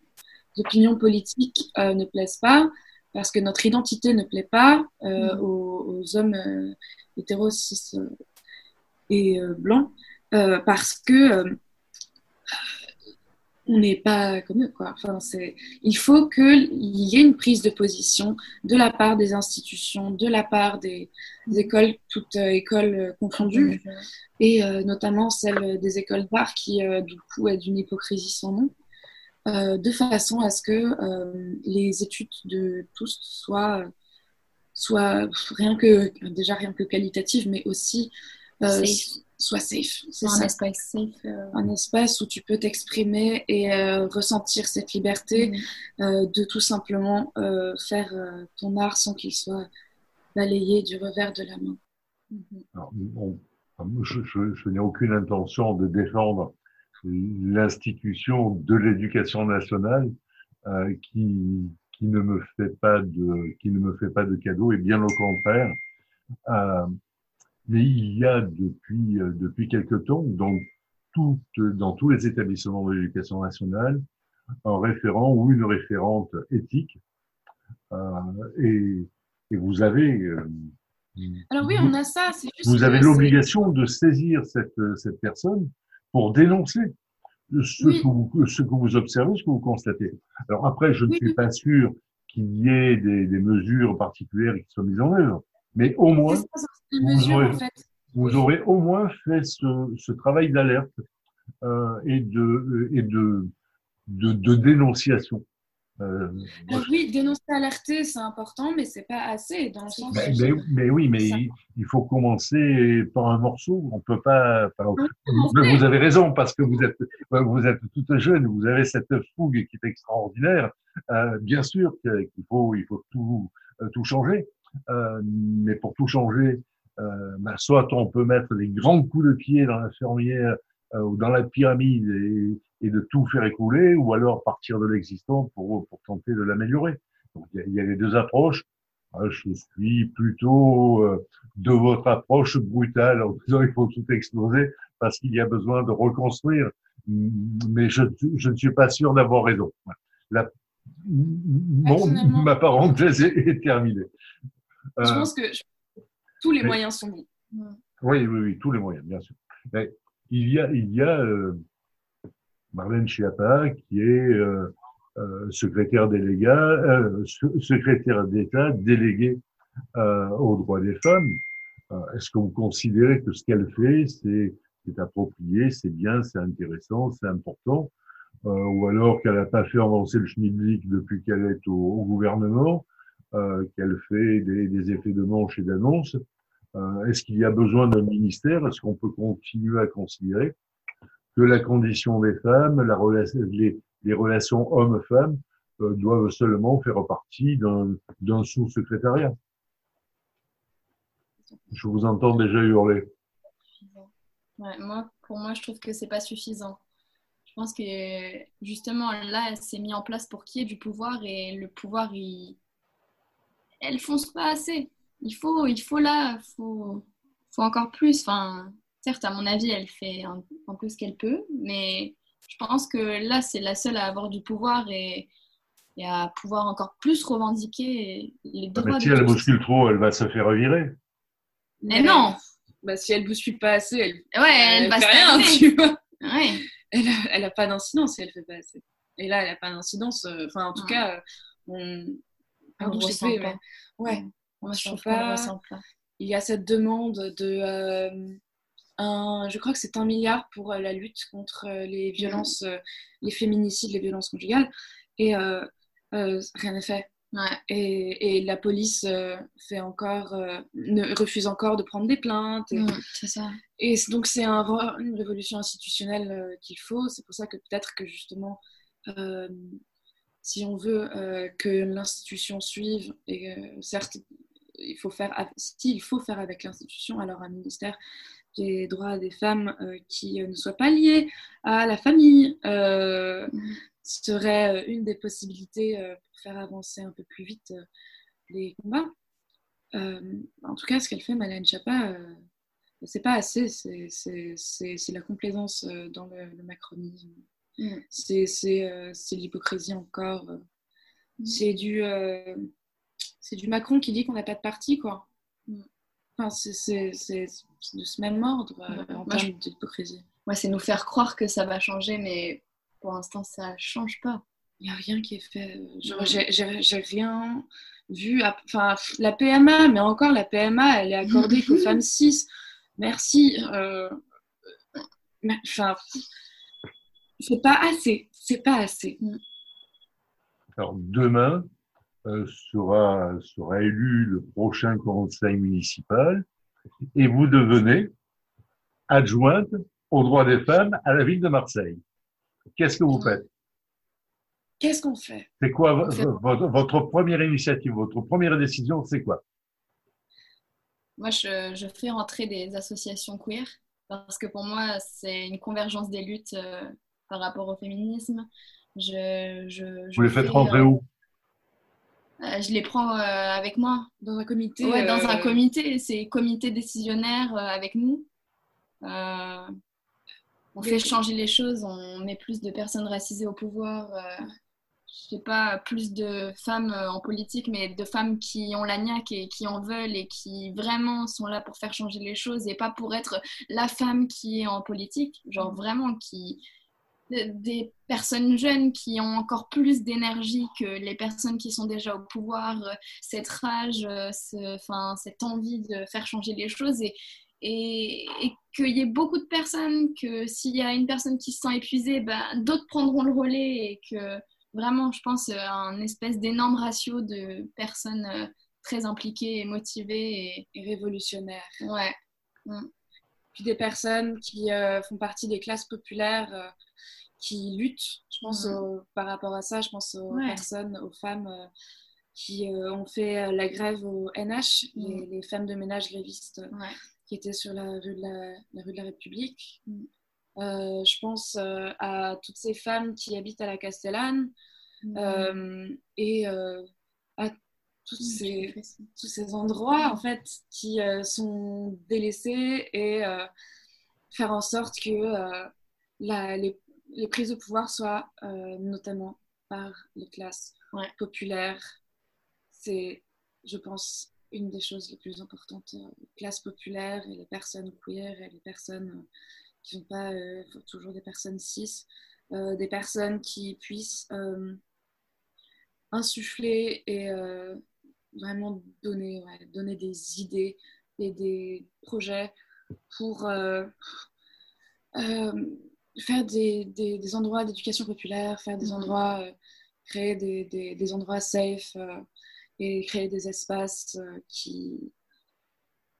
opinions politiques euh, ne plaisent pas, parce que notre identité ne plaît pas euh, mm. aux, hommes euh, hétéros et blancs, parce que on n'est pas comme eux. Quoi. Enfin, il faut qu'il y ait une prise de position de la part des institutions, de la part des, écoles, toutes écoles confondues, et notamment celle des écoles d'art qui, du coup, est d'une hypocrisie sans nom. Euh, de façon à ce que euh, les études de tous soient, soient rien que, déjà rien que qualitatives, mais aussi euh, soient safe. C'est un espace safe. Un espace où tu peux t'exprimer et ressentir cette liberté mm-hmm. de tout simplement faire ton art sans qu'il soit balayé du revers de la main. Mm-hmm. je n'ai aucune intention de défendre l'institution de l'éducation nationale euh, qui, qui ne me fait pas de qui ne me fait pas de cadeaux et bien au contraire. Euh, mais il y a depuis euh, depuis quelque temps donc tout, dans tous les établissements de l'éducation nationale un référent ou une référente éthique euh, et, et vous avez euh, alors oui, on a ça. Juste vous avez l'obligation de saisir cette, cette personne pour dénoncer ce, que vous, ce que vous observez, ce que vous constatez. Alors après, je ne suis pas sûr qu'il y ait des, des, mesures particulières qui soient mises en œuvre, mais au moins, vous, aurez, vous, aurez, au moins fait ce, ce travail d'alerte euh, et, de, et de, de, de dénonciation. Euh, oui, dénoncer, alerter, c'est important, mais c'est pas assez dans le sens. Mais, mais, oui, mais il, faut commencer par un morceau. On peut pas. vous avez raison parce que vous êtes vous êtes toute jeune, vous avez cette fougue qui est extraordinaire. Euh, bien sûr qu'il faut il faut tout tout changer, euh, mais pour tout changer, bah, soit on peut mettre des grands coups de pied dans la fermière euh, ou dans la pyramide et, et, de tout faire écouler, ou alors partir de l'existant pour, pour tenter de l'améliorer. Donc il y, a, les deux approches. Euh, je suis plutôt euh, de votre approche brutale en disant il faut tout exploser parce qu'il y a besoin de reconstruire. Mais je, je ne suis pas sûr d'avoir raison. La, ma parenthèse est, est terminée. Je pense que tous les moyens sont bons. Oui, oui, oui, tous les moyens, bien sûr. Mais il y a, il y a euh, Marlène Schiappa qui est euh, euh secrétaire d'État délégué aux droits des femmes. Est-ce que vous considérez que ce qu'elle fait, c'est approprié, c'est bien, c'est intéressant, c'est important, ou alors qu'elle n'a pas fait avancer le schmilblick depuis qu'elle est au, au gouvernement, qu'elle fait des, effets de manche et d'annonce euh, est-ce qu'il y a besoin d'un ministère? Est-ce qu'on peut continuer à considérer que la condition des femmes, les, relations hommes-femmes euh, doivent seulement faire partie d'un sous-secrétariat? Je vous entends déjà hurler. Moi, pour moi, je trouve que c'est pas suffisant. Je pense que justement là, c'est mis en place pour qu'il y ait du pouvoir et le pouvoir, il... elle fonce pas assez il faut, il faut là, faut, faut encore plus. Enfin, certes, à mon avis, elle fait un, peu ce qu'elle peut, mais je pense que là, c'est la seule à avoir du pouvoir et, à pouvoir encore plus revendiquer les droits. Ah, si elle bouscule trop, elle va se faire revirer. Mais non. Bah, si elle bouscule pas assez, elle, ouais, elle, va fait rien, tu vois. Ouais. Elle, a, elle a pas d'incidence si elle fait pas assez. Et là, elle a pas d'incidence. Euh, enfin, en tout cas, on. Pardon, je sais, mais... Ouais. Il y a cette demande de. Euh, un, je crois que c'est un milliard pour euh, la lutte contre euh, les violences, les féminicides, les violences conjugales. Et rien n'est fait. Et, la police euh, fait encore, euh, ne, refuse encore de prendre des plaintes. Et, mm, c'est ça. Et donc c'est un, une révolution institutionnelle euh, qu'il faut. C'est pour ça que peut-être que justement, si on veut que l'institution suive, et certes, il faut faire, faut faire avec l'institution, alors un ministère des droits des femmes qui ne soit pas lié à la famille. Serait euh, une des possibilités euh, pour faire avancer un peu plus vite euh, les combats. en tout cas, ce qu'elle fait, Malène Chapa, c'est pas assez, c'est la complaisance dans le, macronisme. Mm. C'est l'hypocrisie encore. Mm. C'est du, c'est du Macron qui dit qu'on n'a pas de parti, quoi. Mm. Enfin, c'est de ce même ordre en termes d'hypocrisie. Moi, c'est nous faire croire que ça va changer, mais pour l'instant, ça change pas. Il n'y a rien qui est fait. J'ai rien vu. Enfin, la PMA, mais encore, la PMA, elle est accordée qu'aux femmes cis. Merci. Euh, enfin, c'est pas assez. C'est pas assez. Mm. Alors, demain euh, sera, sera élu le prochain conseil municipal et vous devenez adjointe aux droits des femmes à la ville de Marseille. Qu'est-ce que vous faites? Qu'est-ce qu'on fait? C'est quoi votre, première initiative, votre première décision, c'est quoi? Moi, je, fais rentrer des associations queer parce que pour moi, c'est une convergence des luttes euh, par rapport au féminisme. Je, vous les faites rentrer où? Euh, je les prends euh, avec moi. Dans un comité Ouais, dans un comité. C'est comité décisionnaire avec nous on fait changer les choses, on met plus de personnes racisées au pouvoir, euh, je sais pas, plus de femmes euh, en politique, mais de femmes qui ont la niaque et qui en veulent et qui vraiment sont là pour faire changer les choses et pas pour être la femme qui est en politique, genre vraiment qui des personnes jeunes qui ont encore plus d'énergie que les personnes qui sont déjà au pouvoir, euh, cette rage, ce, cette envie de faire changer les choses. Et, et, qu'il y ait beaucoup de personnes, que s'il y a une personne qui se sent épuisée, ben, d'autres prendront le relais et que vraiment, je pense, un espèce d'énorme ratio de personnes euh, très impliquées et motivées et, révolutionnaires. Ouais. Mm. Puis des personnes qui euh, font partie des classes populaires euh, qui luttent. Je pense par rapport à ça, je pense aux personnes, aux femmes qui ont fait la grève au NH, mm. les, femmes de ménage grévistes. Ouais qui était sur la rue de la, rue de la République. Mm. Euh, je pense euh, à toutes ces femmes qui habitent à la Castellane mm. euh, et à tous ces, tous ces endroits en fait qui sont délaissés et faire en sorte que la, les, les, prises de pouvoir soient notamment par les classes populaires. C'est, je pense, une des choses les plus importantes, euh, les classes populaires et les personnes queer et les personnes euh, qui ne sont pas euh, toujours des personnes cis, des personnes qui puissent insuffler et vraiment donner, donner des idées et des projets pour faire des, des, endroits d'éducation populaire, faire des mmh. endroits, créer des, des endroits safe et créer des espaces euh, qui,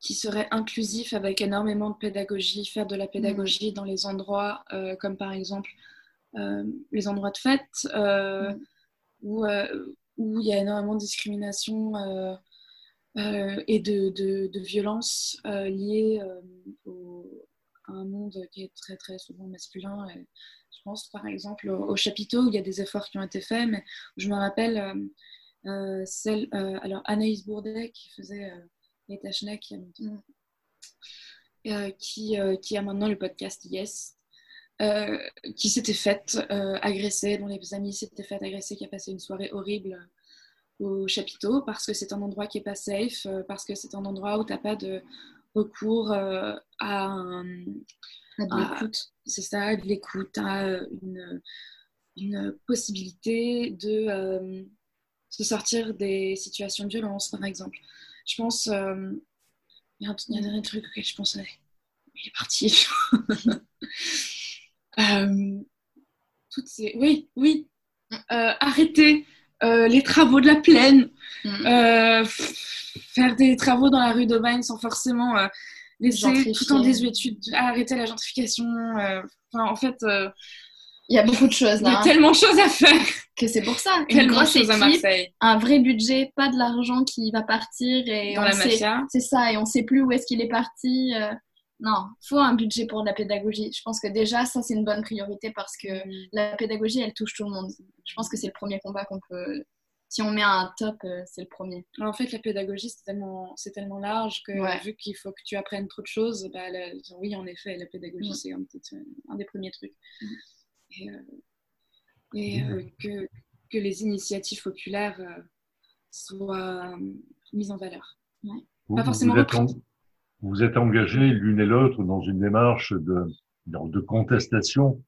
qui seraient inclusifs avec énormément de pédagogie, faire de la pédagogie dans les endroits euh, comme par exemple euh, les endroits de fête mm. où, où il y a énormément de discrimination et de, de, de violence liées à un monde qui est très très souvent masculin. je pense par exemple au, au, chapiteau où il y a des efforts qui ont été faits, mais je me rappelle euh, celle, euh, alors Anaïs Bourdet qui faisait euh, les longtemps, qui, qui a maintenant le podcast Yes, qui s'était faite agresser, dont les amis s'étaient fait agresser, qui a passé une soirée horrible au chapiteau parce que c'est un endroit qui est pas safe, parce que c'est un endroit où tu n'as pas de recours à, un, de l'écoute. C'est ça, de l'écoute, à une, une possibilité de, se sortir des situations de violence, par exemple. Je pense. Euh, il y a un, dernier truc auquel je pensais. Il est parti. euh, toutes ces. Oui, oui. Euh, arrêtez les travaux de la plaine, Mm. faire des travaux dans la rue d'Aubagne sans forcément laisser tout en désuétude, arrêter la gentrification. euh, Enfin, en fait, euh, Il y a beaucoup de choses il y là. a hein, tellement de choses à faire. que c'est pour ça. Une grosse choses à équipe, Marseille. un vrai budget, pas de l'argent qui va partir et Dans on la sait- mafia. C'est ça, et on sait plus où est-ce qu'il est parti. Non, faut un budget pour la pédagogie. Je pense que déjà, ça, c'est une bonne priorité parce que la pédagogie, elle touche tout le monde. Je pense que c'est le premier combat qu'on peut. Si on met un top, euh, c'est le premier. En fait, la pédagogie, c'est tellement, c'est tellement large que Ouais. vu qu'il faut que tu apprennes trop de choses, bah, la- oui, en effet, la pédagogie, Mm. c'est un, petit- un des premiers trucs. Mm. Et, euh, et, euh, que, que les initiatives populaires euh, soient euh, mises en valeur. Vous, Pas forcément vous êtes, en- reprises. Vous êtes engagés l'une et l'autre dans une démarche de, de contestation,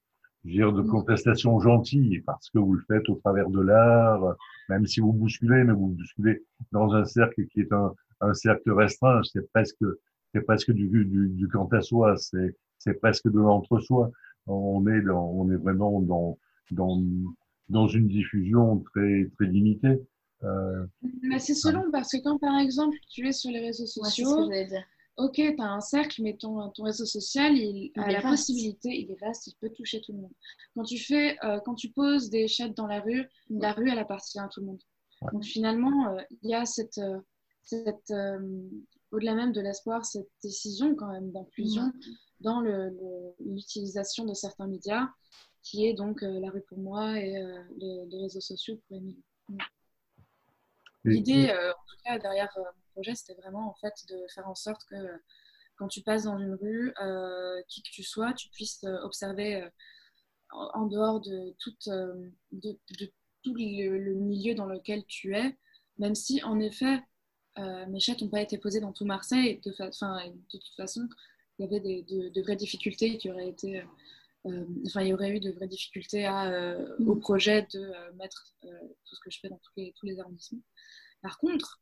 je veux dire de contestation gentille, parce que vous le faites au travers de l'art, même si vous bousculez, mais vous bousculez dans un cercle qui est un, un cercle restreint, c'est presque, c'est presque du, du, du quant à soi, c'est, c'est presque de l'entre-soi. On est dans, on est vraiment dans, dans, dans une diffusion très, très limitée. Euh, Mais c'est selon, parce que quand par exemple tu es sur les réseaux Ouais, c'est ce sociaux. Ok, tu as un cercle, mais ton, ton réseau social, il, Il a la possibilité, il est vaste, il peut toucher tout le monde. Quand tu, fais, euh, quand tu poses des chats dans la rue, la rue, elle appartient à tout le monde. Ouais. Donc finalement, euh, il y a cette, euh, cette au-delà même de l'espoir, cette décision quand même d'inclusion dans l'utilisation de certains médias, qui est donc la rue pour moi et les, les réseaux sociaux pour Émilie. L'idée, en tout cas, derrière projet, c'était vraiment en fait de faire en sorte que quand tu passes dans une rue, euh, qui que tu sois, tu puisses euh, observer euh, en, dehors de, toute, de, de tout le, le milieu dans lequel tu es, même si en effet euh, mes chats n'ont pas été posés dans tout Marseille, de, toute façon, il y avait des, de, de vraies difficultés qui auraient été. enfin, il y aurait eu de vraies difficultés à, au Mm. projet de mettre tout ce que je fais dans tous les, tous les arrondissements. Par contre,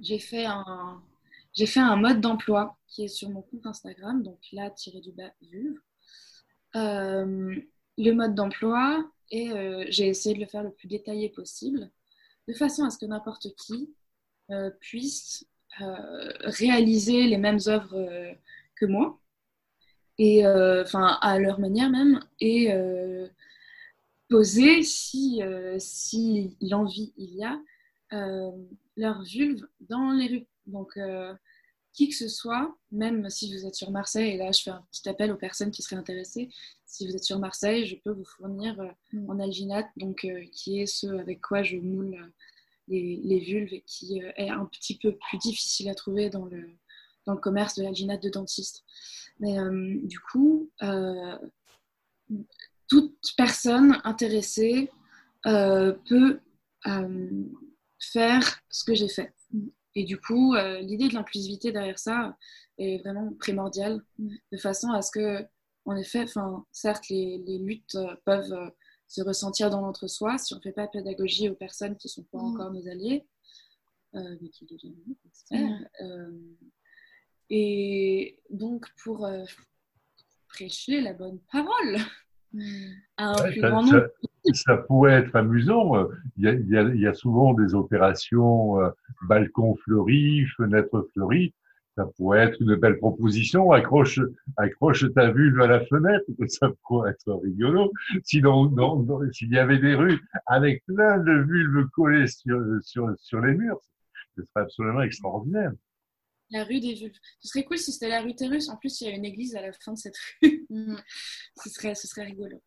j'ai fait un, j'ai fait un mode d'emploi qui est sur mon compte Instagram, donc là, tiré du bas, vulve. Euh, le mode d'emploi, et euh, j'ai essayé de le faire le plus détaillé possible, de façon à ce que n'importe qui euh, puisse réaliser les mêmes œuvres que moi, et enfin à leur manière même, et poser si, si l'envie il y a leur vulve dans les rues. Donc, euh, qui que ce soit, même si vous êtes sur Marseille, et là je fais un petit appel aux personnes qui seraient intéressées, si vous êtes sur Marseille, je peux vous fournir euh, Mm. en alginate, donc euh, qui est ce avec quoi je moule euh, les, les vulves et qui euh, est un petit peu plus difficile à trouver dans le, dans le commerce de l'alginate de dentiste. Mais euh, du coup, euh, toute personne intéressée euh, peut euh, faire ce que j'ai fait. Et du coup, euh, l'idée de l'inclusivité derrière ça est vraiment primordiale, Mm. de façon à ce que, en effet, enfin, certes, les, les luttes euh, peuvent euh, se ressentir dans l'entre-soi si on ne fait pas pédagogie aux personnes qui ne sont pas Mm. encore nos alliés, euh, mais qui deviennent nous, on espère. Mm. Euh, et donc, pour euh, prêcher la bonne parole à un Ouais, plus ça, grand ça- nombre. Ça pourrait être amusant. euh, Il y a, souvent des opérations euh, balcon fleuri, fenêtre fleurie. Ça pourrait être une belle proposition. Accroche, accroche ta vulve à la fenêtre. Ça pourrait être rigolo. Si dans- dans- dans- s'il y avait des rues avec plein de vulves collées sur, sur, sur les murs, ce serait absolument extraordinaire. La rue des vulves. Ce serait cool si c'était la rue Terrus. En plus, il y a une église à la fin de cette rue. Ce, serait, ce serait rigolo. Ce Et- serait-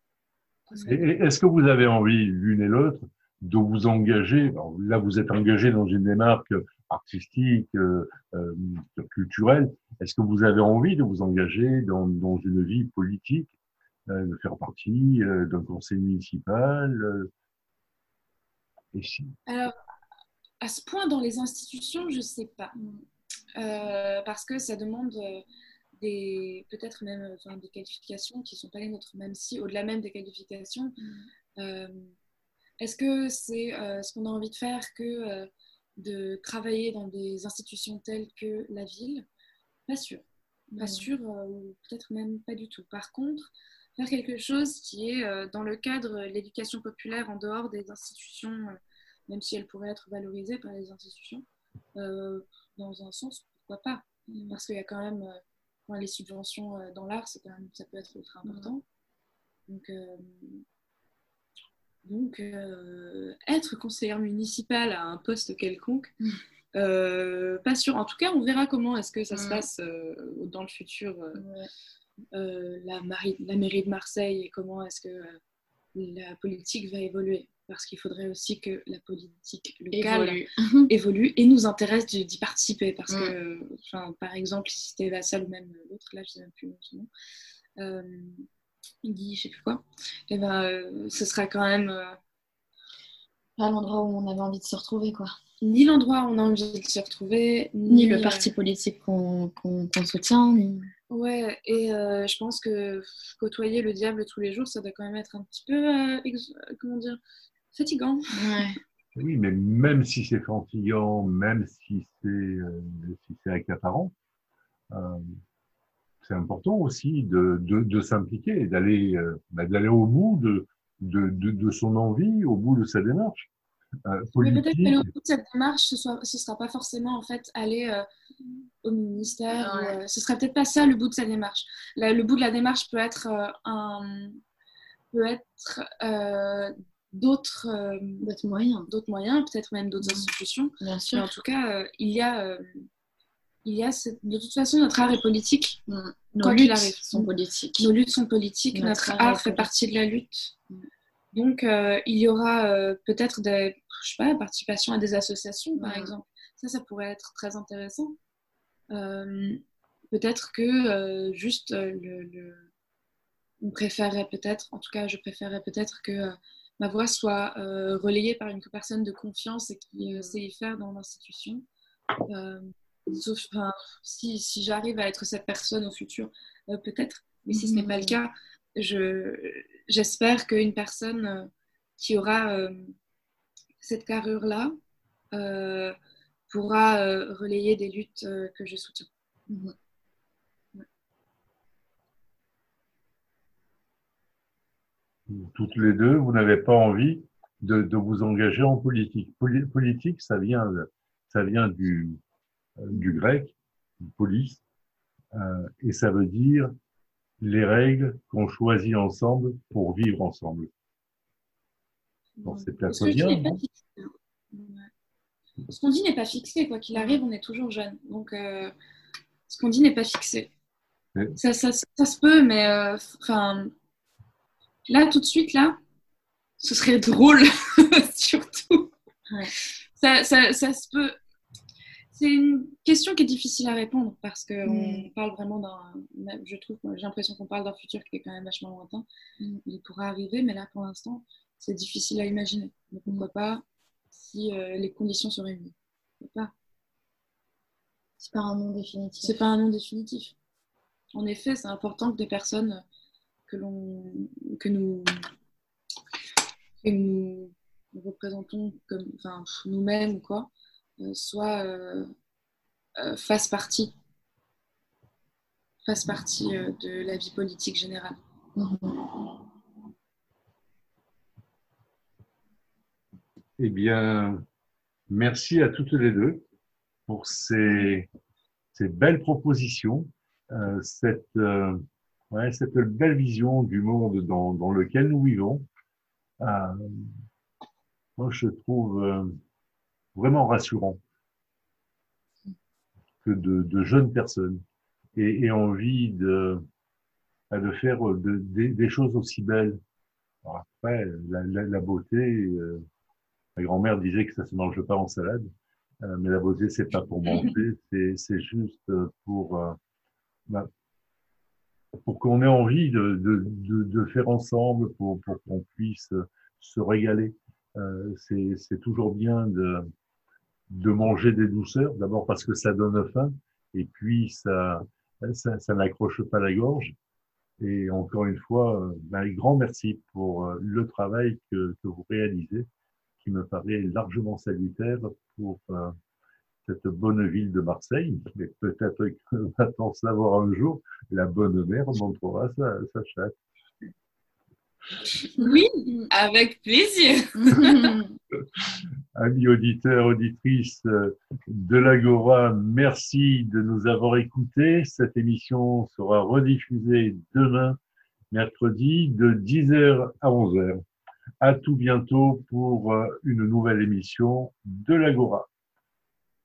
et Est-ce que vous avez envie, l'une et l'autre, de vous engager Alors Là, vous êtes engagé dans une démarche artistique, euh, euh, culturelle. Est-ce que vous avez envie de vous engager dans, dans une vie politique, euh, de faire partie d'un conseil municipal et si- Alors, à ce point, dans les institutions, je ne sais pas. Parce que ça demande des peut-être même euh, enfin, des qualifications qui ne sont pas les nôtres, même si au-delà même des qualifications, euh, est-ce que c'est euh, ce qu'on a envie de faire que euh, de travailler dans des institutions telles que la ville? Pas sûr. Pas Mm. sûr, ou peut-être même pas du tout. Par contre, faire quelque chose qui est dans le cadre de l'éducation populaire en dehors des institutions même si elle pourrait être valorisée par les institutions, dans un sens, pourquoi pas? Mm. Parce qu'il y a quand même les subventions dans l'art, ça peut être ultra important. Donc, donc, euh, être conseillère municipale à un poste quelconque, mm. euh, pas sûr. En tout cas, on verra comment est-ce que ça se mm. passe euh, dans le futur, la, la, mairie de Marseille, et comment est-ce que la politique va évoluer. Parce qu'il faudrait aussi que la politique locale évolue, et nous intéresse d'y participer. Parce que, mm. par exemple, si c'était la salle ou même l'autre, là, je ne sais même plus son nom dit je sais plus quoi, et eh ben, euh, ce sera quand même euh, pas l'endroit où on avait envie de se retrouver, quoi. Ni l'endroit où on a envie de se retrouver, ni, le parti politique qu'on soutient. Ouais, et je pense que côtoyer le diable tous les jours, ça doit quand même être un petit peu, comment dire, fatigant. Oui, mais même si c'est fatigant, même si c'est si accaparant, c'est important aussi de, de, de s'impliquer, d'aller euh, bah, d'aller au bout de, de, de, son envie, au bout de sa démarche. Euh, Mais peut-être que le bout de cette démarche, ce ne sera pas forcément en fait aller euh, au ministère. Ce ce serait peut-être pas ça le bout de sa démarche. le bout de la démarche peut être un peut être d'autres moyens, d'autres moyens, peut-être même d'autres institutions. Bien sûr. Mais en tout cas, il y a il y a de toute façon notre art est politique. Mm. Nos luttes sont politiques. Nos luttes sont politiques. Notre, art, fait partie de la lutte. Mm. Donc euh, il y aura euh, peut-être des, je sais pas, participation à des associations par mm. exemple. Ça, ça pourrait être très intéressant. Euh, peut-être que juste le, on préférerait peut-être, en tout cas, je préférerais peut-être que ma voix soit relayée par une personne de confiance et qui sait y faire dans l'institution. Sauf, si, si j'arrive à être cette personne au futur, euh, peut-être. Mais si ce n'est pas le mhm. cas, j'espère qu'une personne euh, qui aura euh, cette carrure-là pourra relayer des luttes que je soutiens. Mhm. Toutes les deux, vous n'avez pas envie de, de, vous engager en politique. politique, ça vient, ça vient du, euh, du grec, police, euh, et ça veut dire les règles qu'on choisit ensemble pour vivre ensemble. c'est peut-être bien. Ce qu'on dit n'est pas fixé, quoi qu'il arrive, on est toujours jeune. Donc, euh, ce qu'on dit n'est pas fixé. Ça, ça, ça, se peut, mais enfin, là, tout de suite, là, ce serait drôle, surtout. Ça, ça, ça, se peut c'est une question qui est difficile à répondre parce qu'on on mm. parle vraiment d'un. Je trouve, j'ai l'impression qu'on parle d'un futur qui est quand même vachement lointain. Mm. Il pourra arriver, mais là pour l'instant, c'est difficile à imaginer. Donc pourquoi pas si euh, les conditions sont réunies Pourquoi pas C'est pas un nom définitif. C'est pas un nom définitif. En effet, c'est important que des personnes que que nous que nous représentons comme enfin nous-mêmes ou quoi euh, soit euh, euh, fasse partie, fasse partie de la vie politique générale. Eh bien, merci à toutes les deux pour ces, ces belles propositions, cette, ouais, cette belle vision du monde dans, dans lequel nous vivons. moi, je trouve vraiment rassurant que de, jeunes personnes aient, envie de, bah, de faire des choses aussi belles. après, la, beauté, euh, ma grand-mère disait que ça se mange pas en salade, euh, mais la beauté, c'est pas pour manger, c'est juste pour, euh, bah, pour qu'on ait envie de, de, de, faire ensemble, pour, pour qu'on puisse se régaler. c'est toujours bien de, de manger des douceurs, d'abord parce que ça donne faim, et puis ça, ça, ça n'accroche pas la gorge. Et encore une fois, euh, un grand merci pour euh, le travail que, que, vous réalisez, qui me paraît largement salutaire pour euh, cette bonne ville de Marseille. Mais peut-être va-t-on savoir un jour, la bonne mère montrera sa, sa chatte. Oui, avec plaisir. Amis auditeurs, auditrices de l'Agora, merci de nous avoir écoutés. Cette émission sera rediffusée demain, mercredi, de 10h à 11h. À tout bientôt pour une nouvelle émission de l'Agora.